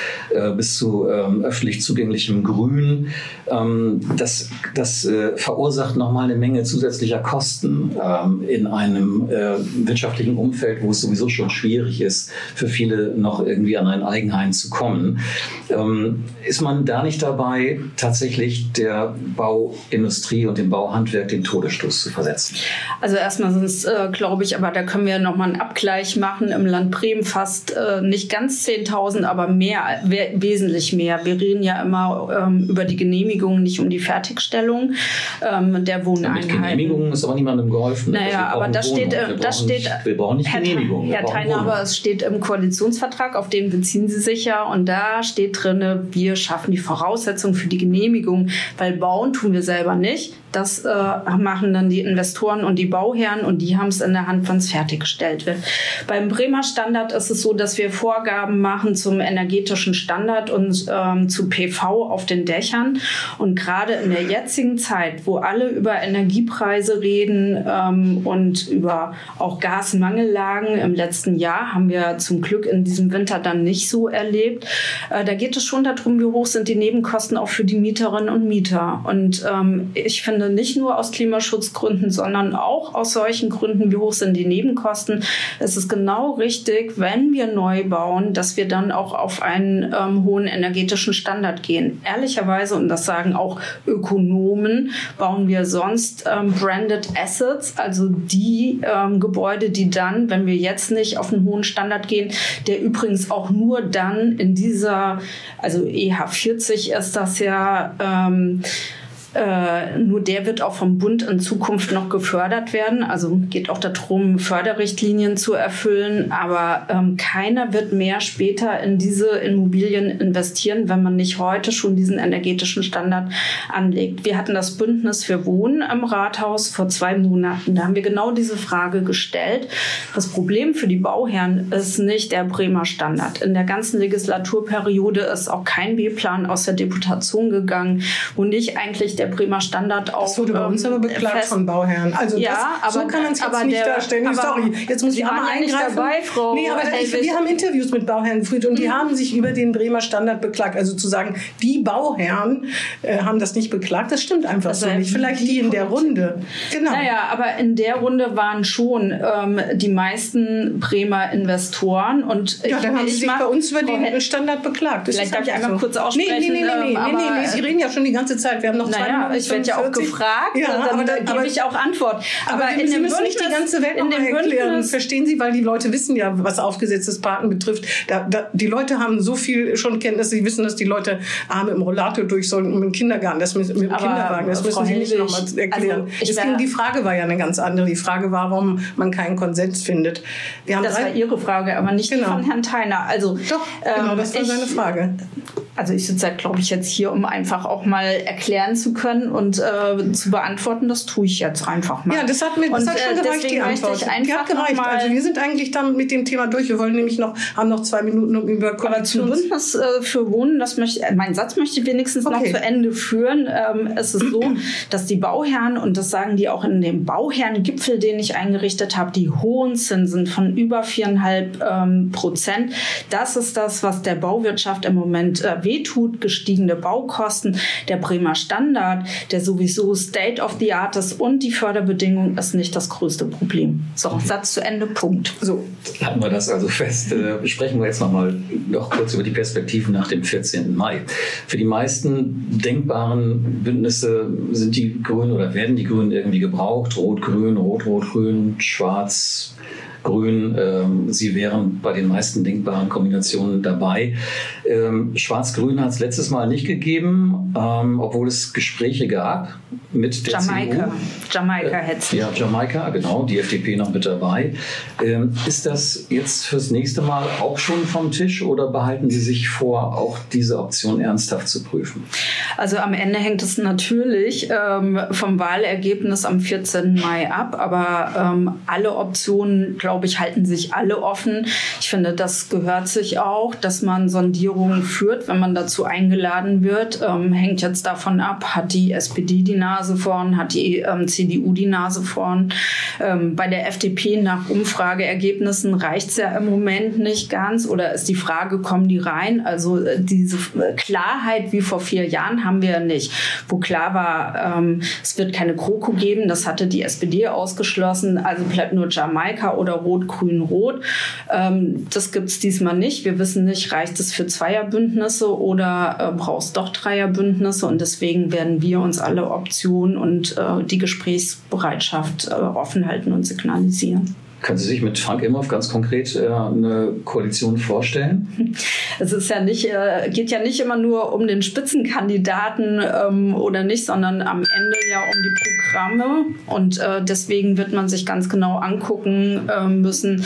bis zu ähm, öffentlich zugänglichem Grün. Das das verursacht nochmal eine Menge zusätzlicher Kosten in einem äh, wirtschaftlichen Umfeld, wo es sowieso schon schwierig ist, für viele noch irgendwie an ein Eigenheim zu kommen. Ähm, ist man da nicht dabei, tatsächlich der Bauindustrie und dem Bauhandwerk den Todesstoß zu versetzen? Also erstmal sind es, äh, glaube ich, aber da können wir nochmal einen Abgleich machen. Im Land Bremen fast äh, nicht ganz 10.000, aber mehr, wesentlich mehr. Wir reden ja immer ähm, über die Genehmigung, nicht um die Fertigstellung ähm, der Wohneinheiten. Ja, mit Genehmigungen ist aber niemandem geholfen. Naja, aber das steht steht, äh, das steht, nicht, wir brauchen nicht Herr, Genehmigung. Herr Teilhaber, es steht im Koalitionsvertrag, auf den beziehen Sie sich ja, und da steht drin, wir schaffen die Voraussetzungen für die Genehmigung, weil bauen tun wir selber nicht. Das äh, machen dann die Investoren und die Bauherren und die haben es in der Hand, wenn es fertiggestellt wird. Beim Bremer Standard ist es so, dass wir Vorgaben machen zum energetischen Standard und ähm, zu PV auf den Dächern. Und gerade in der jetzigen Zeit, wo alle über Energiepreise reden ähm, und über auch Gasmangellagen im letzten Jahr, haben wir zum Glück in diesem Winter dann nicht so erlebt. Äh, da geht es schon darum, wie hoch sind die Nebenkosten auch für die Mieterinnen und Mieter. Und ähm, ich finde, finde, nicht nur aus Klimaschutzgründen, sondern auch aus solchen Gründen, wie hoch sind die Nebenkosten. Es ist genau richtig, wenn wir neu bauen, dass wir dann auch auf einen ähm, hohen energetischen Standard gehen. Ehrlicherweise, und das sagen auch Ökonomen, bauen wir sonst ähm, Branded Assets, also die ähm, Gebäude, die dann, wenn wir jetzt nicht auf einen hohen Standard gehen, der übrigens auch nur dann in dieser, also EH40 ist das ja, ähm, äh, nur der wird auch vom Bund in Zukunft noch gefördert werden. Also geht auch darum, Förderrichtlinien zu erfüllen. Aber ähm, keiner wird mehr später in diese Immobilien investieren, wenn man nicht heute schon diesen energetischen Standard anlegt. Wir hatten das Bündnis für Wohnen im Rathaus vor zwei Monaten. Da haben wir genau diese Frage gestellt. Das Problem für die Bauherren ist nicht der Bremer Standard. In der ganzen Legislaturperiode ist auch kein B-Plan aus der Deputation gegangen, wo nicht eigentlich der der Bremer Standard auch. Das wurde bei uns aber ähm, beklagt fest. von Bauherren. Also ja, das, aber, so kann man es jetzt nicht der, darstellen. Aber, Sorry, jetzt muss ich einmal eingreifen. Dabei, Frau nee, aber ich, wir haben Interviews mit Bauherren geführt und die mhm. haben sich über den Bremer Standard beklagt. Also zu sagen, die Bauherren äh, haben das nicht beklagt, das stimmt einfach also so nicht. Vielleicht die in der Runde. Genau. Naja, aber in der Runde waren schon ähm, die meisten Bremer Investoren und ja, dann haben sie sich bei uns über den Standard beklagt. Das Vielleicht darf ich einmal so. kurz aussprechen. Nee, nee, nee, nee, nee, nee, nee, nee, Sie reden ja schon die ganze Zeit. Wir haben noch zwei Ja, ich werde ja auch gefragt, ja, dann aber dann gebe ich auch Antwort. Aber, aber in Sie müssen Bündnis, nicht die ganze Welt in dem erklären. Verstehen Sie, weil die Leute wissen ja, was aufgesetztes Parken betrifft. Da, da, die Leute haben so viel schon Kenntnis, sie wissen, dass die Leute arme im Rollator durch sollen und mit dem Kindergarten, das mit, mit dem Kinderwagen, das müssen Sie nicht nochmal erklären. Also es ging, die Frage war ja eine ganz andere. Die Frage war, warum man keinen Konsens findet. das war Ihre Frage, aber nicht genau. von Herrn Theiner. Also, Doch, genau, ähm, das war ich, seine Frage also ich sitze halt, glaube ich, jetzt hier, um einfach auch mal erklären zu können und äh, zu beantworten. Das tue ich jetzt einfach mal. Ja, das hat mir das und, hat schon äh, gereicht, die Antwort. Die hat gereicht. Also wir sind eigentlich dann mit dem Thema durch. Wir wollen nämlich noch, haben noch zwei Minuten, um über Koalitions... Aber zum Bündnis äh, für Wohnen, das möchte, äh, mein Satz möchte ich wenigstens okay. noch zu Ende führen. Ähm, es ist so, dass die Bauherren, und das sagen die auch in dem Bauherrengipfel, den ich eingerichtet habe, die hohen Zinsen von über viereinhalb ähm, Prozent, das ist das, was der Bauwirtschaft im Moment äh, wehtut, gestiegene Baukosten, der Bremer Standard, der sowieso State of the Art ist und die Förderbedingungen ist nicht das größte Problem. So, Satz zu Ende, Punkt. So. Halten wir das also fest. Äh, sprechen wir jetzt noch mal noch kurz über die Perspektiven nach dem 14. Mai. Für die meisten denkbaren Bündnisse sind die Grünen oder werden die Grünen irgendwie gebraucht. Rot-Grün, Rot-Rot-Grün, Schwarz, Grün. Ähm, sie wären bei den meisten denkbaren Kombinationen dabei. Ähm, Schwarz-Grün hat es letztes Mal nicht gegeben, ähm, obwohl es Gespräche gab mit der Jamaika. CDU. Jamaika hätte Ja, Jamaika, genau, die FDP noch mit dabei. Ähm, ist das jetzt fürs nächste Mal auch schon vom Tisch oder behalten Sie sich vor, auch diese Option ernsthaft zu prüfen? Also am Ende hängt es natürlich ähm, vom Wahlergebnis am 14. Mai ab, aber ähm, alle Optionen, glaube ich, halten sich alle offen. Ich finde, das gehört sich auch, dass man Sondierungen führt, wenn man dazu eingeladen wird. Ähm, hängt jetzt davon ab, hat die SPD die Nase vorn, hat die ähm, CDU die Nase vorn. Ähm, bei der FDP nach Umfrageergebnissen reicht es ja im Moment nicht ganz oder ist die Frage, kommen die rein? Also äh, diese äh, Klarheit wie vor vier Jahren haben wir nicht. Wo klar war, ähm, es wird keine Kroko geben, das hatte die SPD ausgeschlossen, also bleibt nur Jamaika oder Rot-Grün-Rot. Ähm, das gibt es diesmal nicht. Wir wissen nicht, reicht es für Zweierbündnisse oder äh, brauchst doch Dreierbündnisse und deswegen werden wir uns alle Optionen und äh, die Gesprächsbereitschaft äh, offen halten und signalisieren. Können Sie sich mit Frank Imhoff ganz konkret äh, eine Koalition vorstellen? <laughs> Es ist ja nicht, äh, geht ja nicht immer nur um den Spitzenkandidaten ähm, oder nicht, sondern am Ende ja um die Programme. Und äh, deswegen wird man sich ganz genau angucken äh, müssen,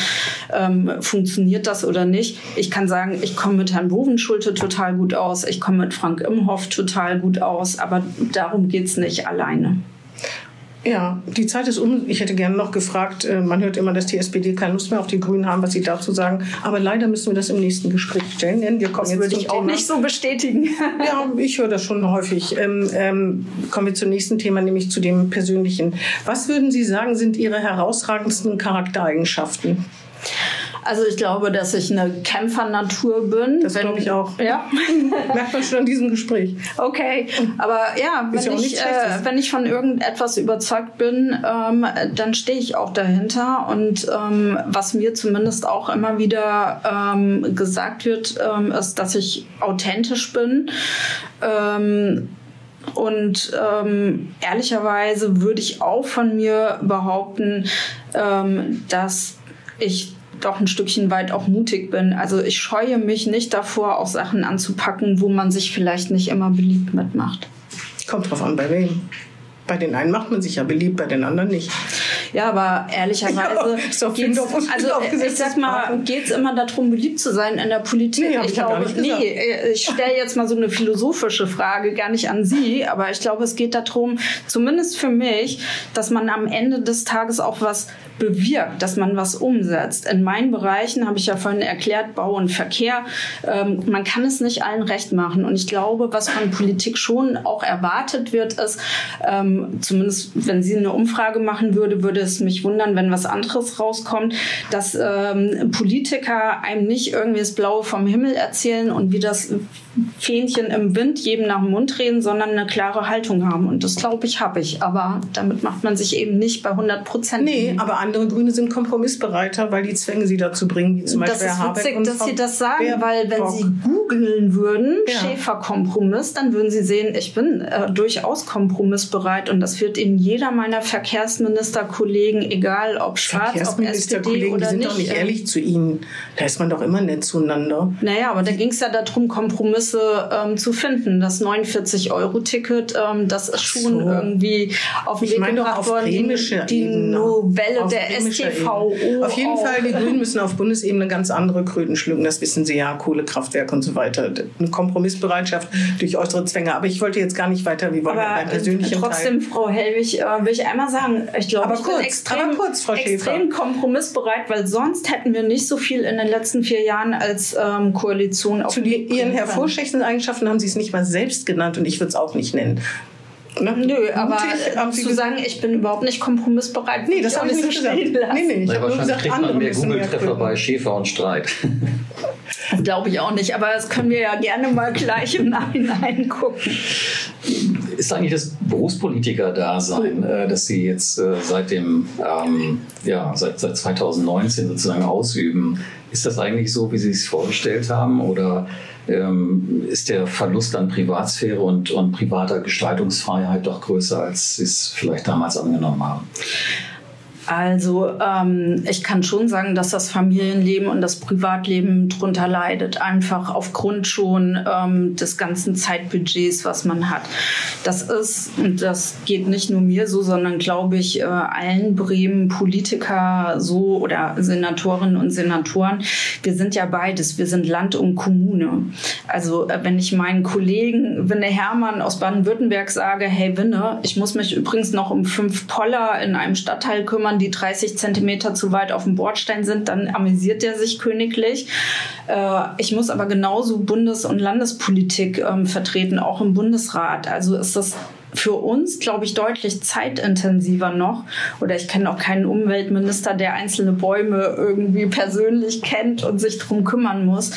ähm, funktioniert das oder nicht. Ich kann sagen, ich komme mit Herrn Bovenschulte total gut aus, ich komme mit Frank Imhoff total gut aus, aber darum geht es nicht alleine. Ja, die Zeit ist um. Ich hätte gerne noch gefragt, äh, man hört immer, dass die SPD keine Lust mehr auf die Grünen haben, was sie dazu sagen. Aber leider müssen wir das im nächsten Gespräch stellen, denn wir kommen das jetzt würde ich auch Thema. nicht so bestätigen. <laughs> ja, ich höre das schon häufig. Ähm, ähm, kommen wir zum nächsten Thema, nämlich zu dem persönlichen. Was würden Sie sagen, sind Ihre herausragendsten Charaktereigenschaften? Also ich glaube, dass ich eine Kämpfernatur bin. Das glaube ich auch. Ja. <laughs> Merkt man schon an diesem Gespräch. Okay, aber ja, wenn, ja ich, äh, wenn ich von irgendetwas überzeugt bin, ähm, dann stehe ich auch dahinter. Und ähm, was mir zumindest auch immer wieder ähm, gesagt wird, ähm, ist, dass ich authentisch bin. Ähm, und ähm, ehrlicherweise würde ich auch von mir behaupten, ähm, dass ich doch ein Stückchen weit auch mutig bin. Also ich scheue mich nicht davor, auch Sachen anzupacken, wo man sich vielleicht nicht immer beliebt mitmacht. Kommt drauf an, bei wem. Bei den einen macht man sich ja beliebt, bei den anderen nicht. Ja, aber ehrlicherweise <laughs> ja, geht's, also ich sag mal, geht's immer darum, beliebt zu sein in der Politik? Nee, ich, glaube, nee, ich stelle jetzt mal so eine philosophische Frage, gar nicht an Sie, aber ich glaube, es geht darum, zumindest für mich, dass man am Ende des Tages auch was bewirkt, dass man was umsetzt. In meinen Bereichen habe ich ja vorhin erklärt, Bau und Verkehr. Ähm, man kann es nicht allen recht machen. Und ich glaube, was von Politik schon auch erwartet wird, ist, ähm, zumindest wenn sie eine Umfrage machen würde, würde es mich wundern, wenn was anderes rauskommt, dass ähm, Politiker einem nicht irgendwie das Blaue vom Himmel erzählen und wie das Fähnchen im Wind jedem nach dem Mund reden, sondern eine klare Haltung haben. Und das glaube ich, habe ich. Aber damit macht man sich eben nicht bei 100 Prozent. Nee, aber andere Grüne sind kompromissbereiter, weil die Zwänge sie dazu bringen, wie zum das Beispiel ist Herr witzig, und dass Frau Sie das sagen, Baerbock. weil wenn Sie googeln würden, Ja. Schäfer-Kompromiss, dann würden Sie sehen, ich bin äh, durchaus kompromissbereit und das wird Ihnen jeder meiner Verkehrsministerkollegen, egal ob schwarz, ob SPD Verkehrsministerkollegen, die oder sind nicht. doch nicht äh, ehrlich zu ihnen. Da ist man doch immer nett zueinander. Naja, aber da ging es ja darum, Kompromisse ähm, zu finden. Das 49-Euro-Ticket, ähm, das ist schon so. irgendwie auf den Weg gebracht auf worden. Die, die. Novelle Auf der STVO. Ebene. Auf jeden. Fall, die Grünen müssen auf Bundesebene ganz andere Kröten schlucken. Das wissen Sie ja, Kohlekraftwerke und so weiter. Eine Kompromissbereitschaft durch äußere Zwänge. Aber ich wollte jetzt gar nicht weiter. Wir wollen Aber beim persönlichen äh, trotzdem, Frau Helwig, äh, will ich einmal sagen, ich glaube, ich kurz, bin extrem, kurz, extrem kompromissbereit, weil sonst hätten wir nicht so viel in den letzten vier Jahren als ähm, Koalition auf Zu den Ihren können. Hervorstechenden Eigenschaften haben Sie es nicht mal selbst genannt und ich würde es auch nicht nennen. Ne? Nö, aber Mutig, haben Sie zu gesagt- sagen, ich bin überhaupt nicht kompromissbereit, Nee, das habe ich nicht so gesagt. Nee, nee, ich nur wahrscheinlich gesagt, kriegt andere man mehr Google-Treffer bei Schäfer und Streit. Glaube ich auch nicht, aber das können wir ja gerne mal gleich im <laughs> Nachhinein gucken. Ist eigentlich das Berufspolitiker-Dasein, äh, das Sie jetzt äh, seit dem, ähm, ja, seit, seit 2019 sozusagen ausüben, ist das eigentlich so, wie Sie es vorgestellt haben? Oder ähm, ist der Verlust an Privatsphäre und, und privater Gestaltungsfreiheit doch größer, als Sie es vielleicht damals angenommen haben? Also ähm, ich kann schon sagen, dass das Familienleben und das Privatleben drunter leidet, einfach aufgrund schon ähm, des ganzen Zeitbudgets, was man hat. Das ist, und das geht nicht nur mir so, sondern glaube ich äh, allen Bremen Politiker so oder Senatorinnen und Senatoren. Wir sind ja beides, wir sind Land und Kommune. Also äh, wenn ich meinen Kollegen Winne Hermann aus Baden-Württemberg sage, hey Winne, ich muss mich übrigens noch um fünf Poller in einem Stadtteil kümmern, die 30 Zentimeter zu weit auf dem Bordstein sind, dann amüsiert er sich königlich. Äh, ich muss aber genauso Bundes- und Landespolitik ähm, vertreten, auch im Bundesrat. Also ist das für uns, glaube ich, deutlich zeitintensiver noch. Oder ich kenne auch keinen Umweltminister, der einzelne Bäume irgendwie persönlich kennt und sich drum kümmern muss.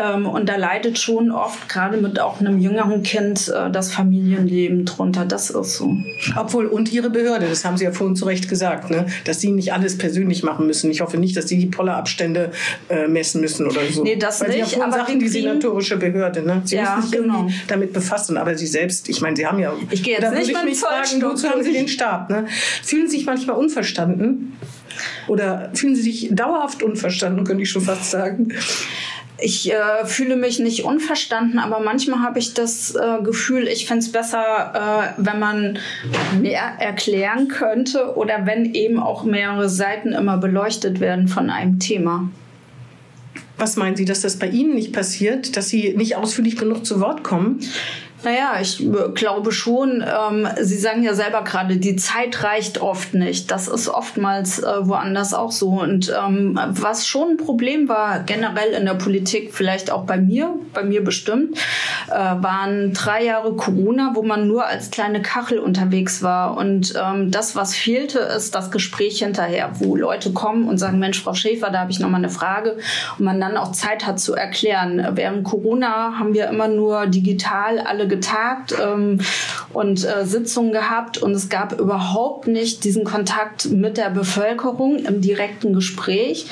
Ähm, und da leidet schon oft, gerade mit auch einem jüngeren Kind, äh, das Familienleben drunter. Das ist so. Obwohl, und Ihre Behörde, das haben Sie ja vorhin zu Recht gesagt, ne? dass Sie nicht alles persönlich machen müssen. Ich hoffe nicht, dass Sie die Pollerabstände äh, messen müssen oder so. Nee, das Weil Sie ja nicht, aber wir die senatorische Behörde. Ne? Sie Ja, müssen sich genau. damit befassen. Aber Sie selbst, ich meine, Sie haben ja... Ich gehe jetzt nicht dem mich fragen, wozu haben Sie den Stab? Ne? Fühlen Sie sich manchmal unverstanden? Oder fühlen Sie sich dauerhaft unverstanden, könnte ich schon fast sagen? Ich äh, fühle mich nicht unverstanden, aber manchmal habe ich das äh, Gefühl, ich fände es besser, äh, wenn man mehr erklären könnte oder wenn eben auch mehrere Seiten immer beleuchtet werden von einem Thema. Was meinen Sie, dass das bei Ihnen nicht passiert, dass Sie nicht ausführlich genug zu Wort kommen? Naja, ich glaube schon, ähm, Sie sagen ja selber gerade, die Zeit reicht oft nicht. Das ist oftmals äh, woanders auch so. Und ähm, was schon ein Problem war, generell in der Politik, vielleicht auch bei mir, bei mir bestimmt, äh, waren drei Jahre Corona, wo man nur als kleine Kachel unterwegs war. Und ähm, das, was fehlte, ist das Gespräch hinterher, wo Leute kommen und sagen, Mensch, Frau Schäfer, da habe ich noch mal eine Frage. Und man dann auch Zeit hat zu erklären. Während Corona haben wir immer nur digital alle getagt ähm, und äh, Sitzungen gehabt und es gab überhaupt nicht diesen Kontakt mit der Bevölkerung im direkten Gespräch,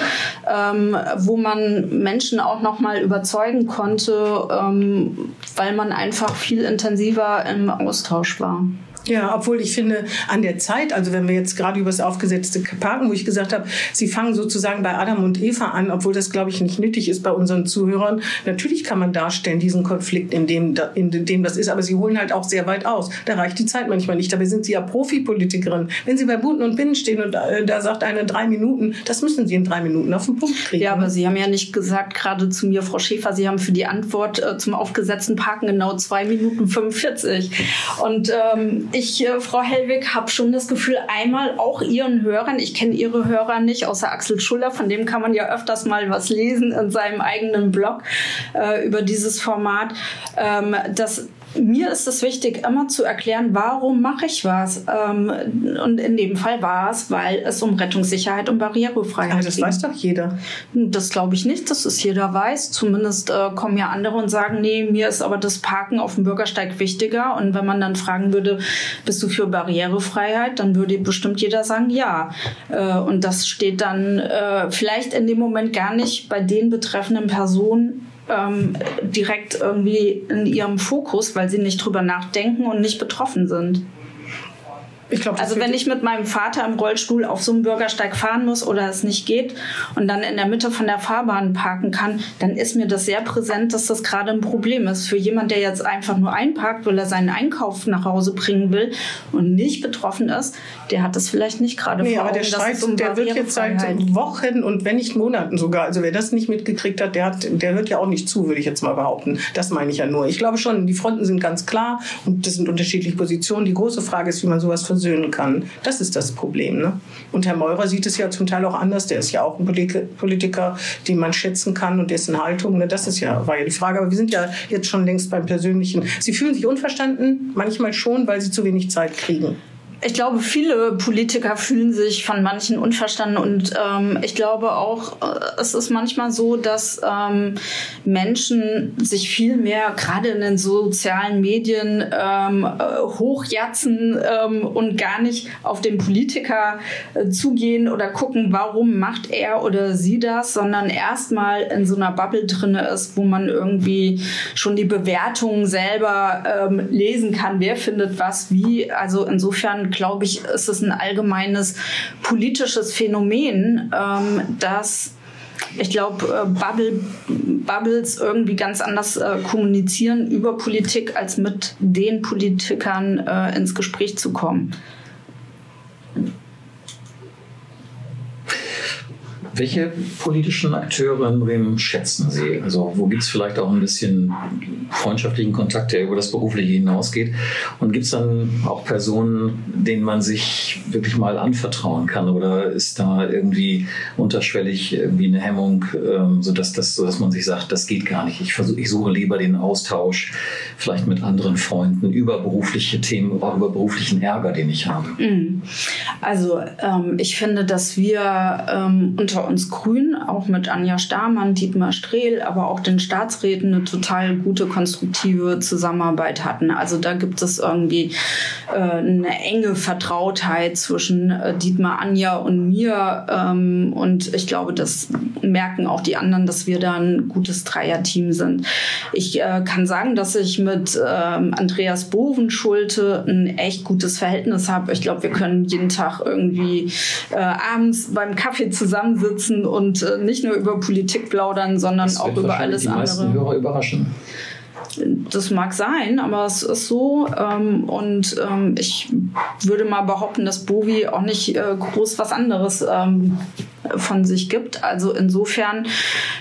ähm, wo man Menschen auch noch mal überzeugen konnte, ähm, weil man einfach viel intensiver im Austausch war. Ja, obwohl ich finde, an der Zeit, also wenn wir jetzt gerade über das aufgesetzte Parken, wo ich gesagt habe, Sie fangen sozusagen bei Adam und Eva an, obwohl das, glaube ich, nicht nötig ist bei unseren Zuhörern. Natürlich kann man darstellen, diesen Konflikt, in dem, in dem das ist, aber Sie holen halt auch sehr weit aus. Da reicht die Zeit manchmal nicht. Dabei sind Sie ja Profipolitikerin. Wenn Sie bei Buten und Binnen stehen und äh, da sagt eine drei Minuten, das müssen Sie in drei Minuten auf den Punkt kriegen. Ja, aber Sie haben ja nicht gesagt, gerade zu mir, Frau Schäfer, Sie haben für die Antwort äh, zum aufgesetzten Parken genau zwei Minuten 45. Und ähm, ich, äh, Frau Hellwig, habe schon das Gefühl, einmal auch Ihren Hörern, ich kenne Ihre Hörer nicht, außer Axel Schuller, von dem kann man ja öfters mal was lesen in seinem eigenen Blog äh, über dieses Format, ähm, dass mir ist es wichtig, immer zu erklären, warum mache ich was. Ähm, und in dem Fall war es, weil es um Rettungssicherheit und Barrierefreiheit geht. das weiß doch jeder. Das glaube ich nicht, dass es jeder weiß. Zumindest äh, kommen ja andere und sagen, nee, mir ist aber das Parken auf dem Bürgersteig wichtiger. Und wenn man dann fragen würde, bist du für Barrierefreiheit, dann würde bestimmt jeder sagen, ja. Äh, und das steht dann äh, vielleicht in dem Moment gar nicht bei den betreffenden Personen ähm, direkt irgendwie in ihrem Fokus, weil sie nicht drüber nachdenken und nicht betroffen sind. Ich glaub, also wenn ich mit meinem Vater im Rollstuhl auf so einem Bürgersteig fahren muss oder es nicht geht und dann in der Mitte von der Fahrbahn parken kann, dann ist mir das sehr präsent, dass das gerade ein Problem ist. Für jemand, der jetzt einfach nur einparkt, weil er seinen Einkauf nach Hause bringen will und nicht betroffen ist, der hat das vielleicht nicht gerade nee, vor aber der Streit, um der wird jetzt seit Wochen und wenn nicht Monaten sogar. Also wer das nicht mitgekriegt hat, der, hat, der hört ja auch nicht zu, würde ich jetzt mal behaupten. Das meine ich ja nur. Ich glaube schon, die Fronten sind ganz klar und das sind unterschiedliche Positionen. Die große Frage ist, wie man sowas versucht versöhnen kann. Das ist das Problem. Ne? Und Herr Meurer sieht es ja zum Teil auch anders. Der ist ja auch ein Politiker, den man schätzen kann und dessen Haltung. Ne? Das ist ja, war ja die Frage. Aber wir sind ja jetzt schon längst beim Persönlichen. Sie fühlen sich unverstanden, manchmal schon, weil Sie zu wenig Zeit kriegen ich glaube, viele Politiker fühlen sich von manchen unverstanden und ähm, ich glaube auch, äh, es ist manchmal so, dass ähm, Menschen sich viel mehr gerade in den sozialen Medien ähm, äh, hochjatzen ähm, und gar nicht auf den Politiker äh, zugehen oder gucken, warum macht er oder sie das, sondern erstmal in so einer Bubble drinne ist, wo man irgendwie schon die Bewertungen selber ähm, lesen kann, wer findet was wie. Also insofern glaube ich, ist es ein allgemeines politisches Phänomen, ähm, dass ich glaube, äh, Bubble, Bubbles irgendwie ganz anders äh, kommunizieren über Politik, als mit den Politikern äh, ins Gespräch zu kommen. Welche politischen Akteure in Bremen schätzen Sie? Also wo gibt es vielleicht auch ein bisschen freundschaftlichen Kontakt, der über das Berufliche hinausgeht? Und gibt es dann auch Personen, denen man sich wirklich mal anvertrauen kann? Oder ist da irgendwie unterschwellig irgendwie eine Hemmung, ähm, sodass, das, sodass man sich sagt, das geht gar nicht. Ich, versuch, ich suche lieber den Austausch vielleicht mit anderen Freunden über berufliche Themen, auch über beruflichen Ärger, den ich habe. Mhm. Also ähm, ich finde, dass wir ähm, unter uns Grünen, auch mit Anja Stamann, Dietmar Strehl, aber auch den Staatsräten eine total gute, konstruktive Zusammenarbeit hatten. Also da gibt es irgendwie äh, eine enge Vertrautheit zwischen äh, Dietmar, Anja und mir. Ähm, und ich glaube, das merken auch die anderen, dass wir da ein gutes Dreierteam sind. Ich äh, kann sagen, dass ich mit ähm, Andreas Bovenschulte ein echt gutes Verhältnis habe. Ich glaube, wir können jeden Tag irgendwie äh, abends beim Kaffee zusammensitzen sitzen und äh, nicht nur über Politik plaudern, sondern das auch über alles die andere. Meisten Hörer überraschen. Das mag sein, aber es ist so. Ähm, und ähm, ich würde mal behaupten, dass Bovi auch nicht äh, groß was anderes ähm, von sich gibt. Also insofern,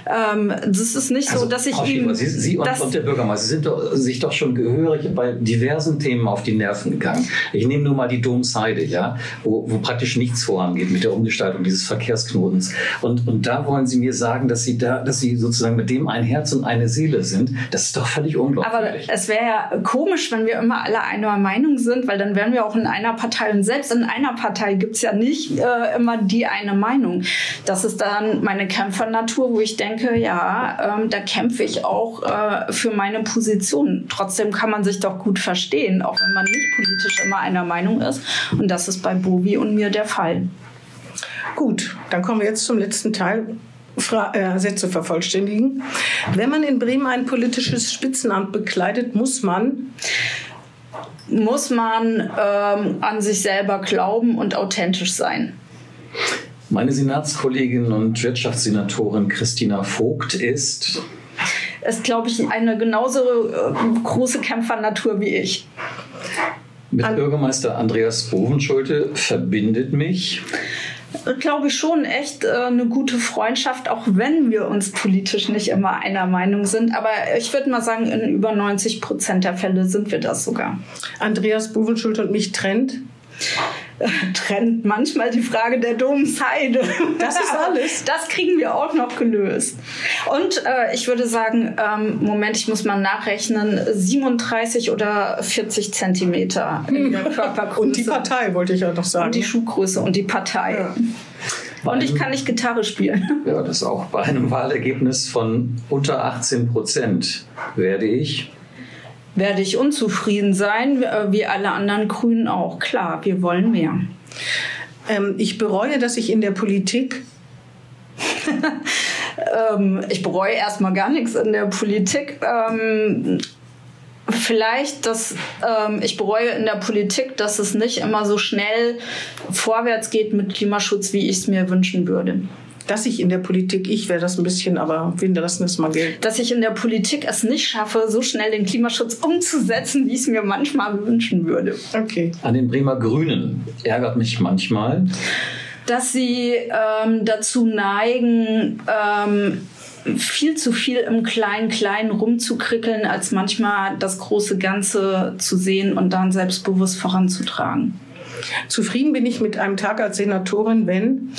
ähm, das ist nicht also, so, dass ich Frau ihm... Sie, Sie und, und, der Bürgermeister sind doch, sich doch schon gehörig bei diversen Themen auf die Nerven gegangen. Ich nehme nur mal die Domseide, ja, wo, wo praktisch nichts vorangeht mit der Umgestaltung dieses Verkehrsknotens. Und, und da wollen Sie mir sagen, dass Sie da, dass Sie sozusagen mit dem ein Herz und eine Seele sind. Das ist doch völlig unglaublich. Aber es wäre ja komisch, wenn wir immer alle einer Meinung sind, weil dann wären wir auch in einer Partei. Und selbst in einer Partei gibt es ja nicht äh, immer die eine Meinung. Das ist dann meine Kämpfernatur, wo ich denke, ja, ähm, da kämpfe ich auch äh, für meine Position. Trotzdem kann man sich doch gut verstehen, auch wenn man nicht politisch immer einer Meinung ist. Und das ist bei Bovi und mir der Fall. Gut, dann kommen wir jetzt zum letzten Teil. Fra äh, Sätze vervollständigen. Wenn man in Bremen ein politisches Spitzenamt bekleidet, muss man muss man ähm, an sich selber glauben und authentisch sein. Meine Senatskollegin und Wirtschaftssenatorin Christina Vogt ist ist, glaube ich, eine genauso äh, große Kämpfernatur wie ich. Mit An Bürgermeister Andreas Bovenschulte verbindet mich. Glaube ich schon echt äh, eine gute Freundschaft, auch wenn wir uns politisch nicht immer einer Meinung sind. Aber ich würde mal sagen, in über 90 Prozent der Fälle sind wir das sogar. Andreas Bovenschulte und mich trennt <laughs> trennt manchmal die Frage der Domsheide. Das ist <laughs> alles. Das kriegen wir auch noch gelöst. Und äh, ich würde sagen, ähm, Moment, ich muss mal nachrechnen, 37 oder 40 Zentimeter in der Körpergröße. Und die Partei, wollte ich ja noch sagen. Und die Schuhgröße und die Partei. Ja. Und ich kann nicht Gitarre spielen. <laughs> Ja, das auch bei einem Wahlergebnis von unter 18 Prozent werde ich Werde ich unzufrieden sein, äh, wie alle anderen Grünen auch. Klar, wir wollen mehr. Ähm, ich bereue, dass ich in der Politik <laughs> Ähm, ich bereue erstmal gar nichts in der Politik. Ähm, vielleicht, dass ähm, ich bereue in der Politik, dass es nicht immer so schnell vorwärts geht mit Klimaschutz, wie ich es mir wünschen würde. Dass ich in der Politik, ich wäre das ein bisschen, aber wen lassen es mal Geld. Dass ich in der Politik es nicht schaffe, so schnell den Klimaschutz umzusetzen, wie ich es mir manchmal wünschen würde. Okay. an den Bremer Grünen. Ärgert mich manchmal. dass sie ähm, dazu neigen, ähm, viel zu viel im Klein-Klein rumzukrickeln, als manchmal das große Ganze zu sehen und dann selbstbewusst voranzutragen. Zufrieden bin ich mit einem Tag als Senatorin, wenn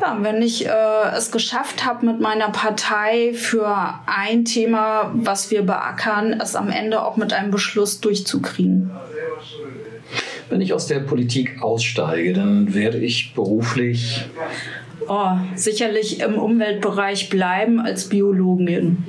Ja, wenn ich äh, es geschafft habe, mit meiner Partei für ein Thema, was wir beackern, es am Ende auch mit einem Beschluss durchzukriegen. Wenn ich aus der Politik aussteige, dann werde ich beruflich Oh, sicherlich im Umweltbereich bleiben als Biologin.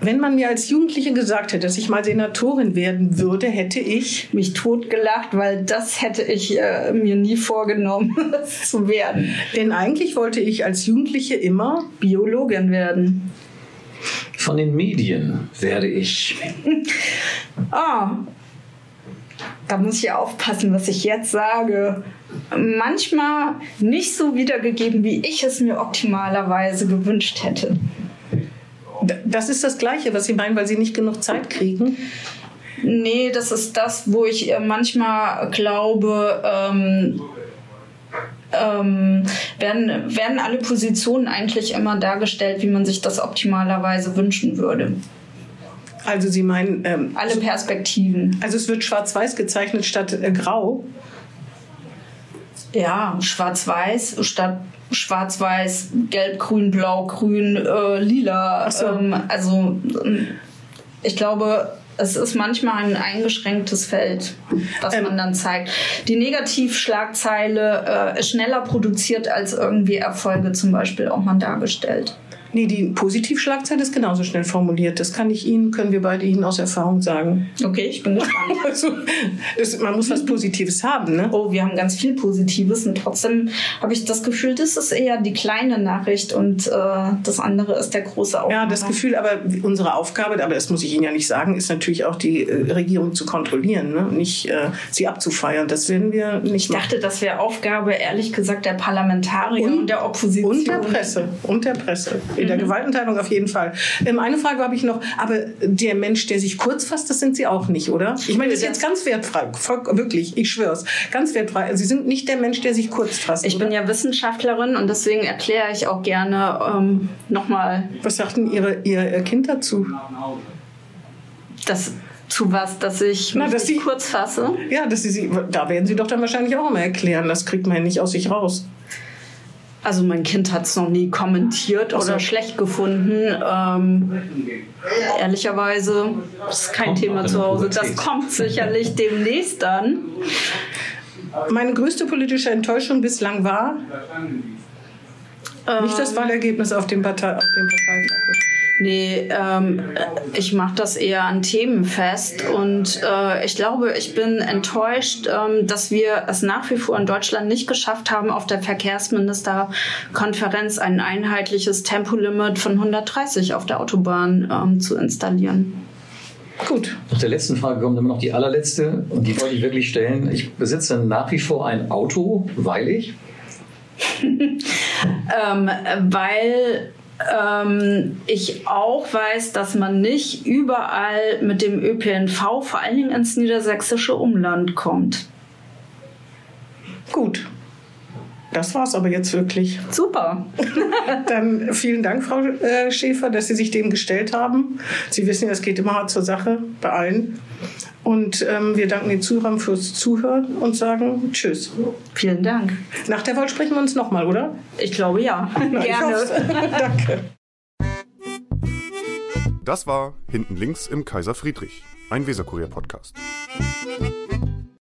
Wenn man mir als Jugendliche gesagt hätte, dass ich mal Senatorin werden würde, hätte ich mich totgelacht, weil das hätte ich äh, mir nie vorgenommen <laughs> zu werden. Denn eigentlich wollte ich als Jugendliche immer Biologin werden. von den Medien werde ich <laughs> Ah, da muss ich aufpassen, was ich jetzt sage. Manchmal nicht so wiedergegeben, wie ich es mir optimalerweise gewünscht hätte. Das ist das Gleiche, was Sie meinen, weil Sie nicht genug Zeit kriegen. Nee, das ist das, wo ich äh, manchmal glaube, ähm, ähm, werden, werden alle Positionen eigentlich immer dargestellt, wie man sich das optimalerweise wünschen würde. Also Sie meinen, ähm, Alle Perspektiven. also es wird schwarz-weiß gezeichnet statt äh, grau. Ja, schwarz-weiß statt schwarz-weiß, gelb, grün, blau, grün, äh, lila. So. Ähm, also ähm, ich glaube, es ist manchmal ein eingeschränktes Feld, was Ähm. man dann zeigt. Die Negativschlagzeile äh, ist schneller produziert als irgendwie Erfolge zum Beispiel auch mal dargestellt. Nee, die Positivschlagzeile ist genauso schnell formuliert. Das kann ich Ihnen, können wir beide Ihnen aus Erfahrung sagen. Okay, ich bin gespannt. <laughs> Also, es, man muss was Positives haben, ne? Oh, wir haben ganz viel Positives und trotzdem habe ich das Gefühl, das ist eher die kleine Nachricht und äh, das andere ist der große Aufgabe. Ja, das Gefühl, aber unsere Aufgabe, aber das muss ich Ihnen ja nicht sagen, ist natürlich auch die äh, Regierung zu kontrollieren, ne? nicht äh, sie abzufeiern. Das werden wir nicht Ich dachte, das wäre Aufgabe, ehrlich gesagt, der Parlamentarier und, der Opposition. Und der Presse. Und der Presse. In der Gewaltenteilung auf jeden Fall. Ähm, eine Frage habe ich noch. Aber der Mensch, der sich kurz fasst, das sind Sie auch nicht, oder? Ich meine, das ist jetzt ganz wertfrei. Wirklich, ich schwör's. Ganz wertfrei. Sie sind nicht der Mensch, der sich kurz fasst. Ich bin ja Wissenschaftlerin und deswegen erkläre ich auch gerne ähm, nochmal Was sagt denn Ihre, Ihr Kind dazu? das zu was, dass ich Na, mich dass Sie- kurz fasse. Ja, dass Sie, sie, da werden Sie doch dann wahrscheinlich auch immer erklären. Das kriegt man ja nicht aus sich raus. Also mein Kind hat es noch nie kommentiert so. oder schlecht gefunden. Ähm, ehrlicherweise ist kein Kommt Thema zu Hause. Das kommt sicherlich demnächst dann. Meine größte politische Enttäuschung bislang war nicht das Wahlergebnis auf dem, Partei, auf dem Parteitag. Nee, ähm, ich mache das eher an Themen fest und äh, ich glaube, ich bin enttäuscht, ähm, dass wir es nach wie vor in Deutschland nicht geschafft haben, auf der Verkehrsministerkonferenz ein einheitliches Tempolimit von 130 auf der Autobahn ähm, zu installieren. Gut. Nach der letzten Frage kommt immer noch die allerletzte und die wollte ich wirklich stellen. Ich besitze nach wie vor ein Auto, weil ich <laughs> Ähm, weil ähm, ich auch weiß, dass man nicht überall mit dem ÖPNV, vor allen Dingen ins niedersächsische Umland kommt. Gut. Das war's aber jetzt wirklich. Super. <laughs> Dann vielen Dank, Frau äh, Schäfer, dass Sie sich dem gestellt haben. Sie wissen ja, es geht immer hart zur Sache bei allen. Und ähm, wir danken den Zuhörern fürs Zuhören und sagen Tschüss. Vielen Dank. Nach der Wahl sprechen wir uns nochmal, oder? Ich glaube ja. <laughs> Na, Gerne. <laughs> Danke. Das war Hinten links im Kaiser Friedrich, ein Weserkurier-Podcast.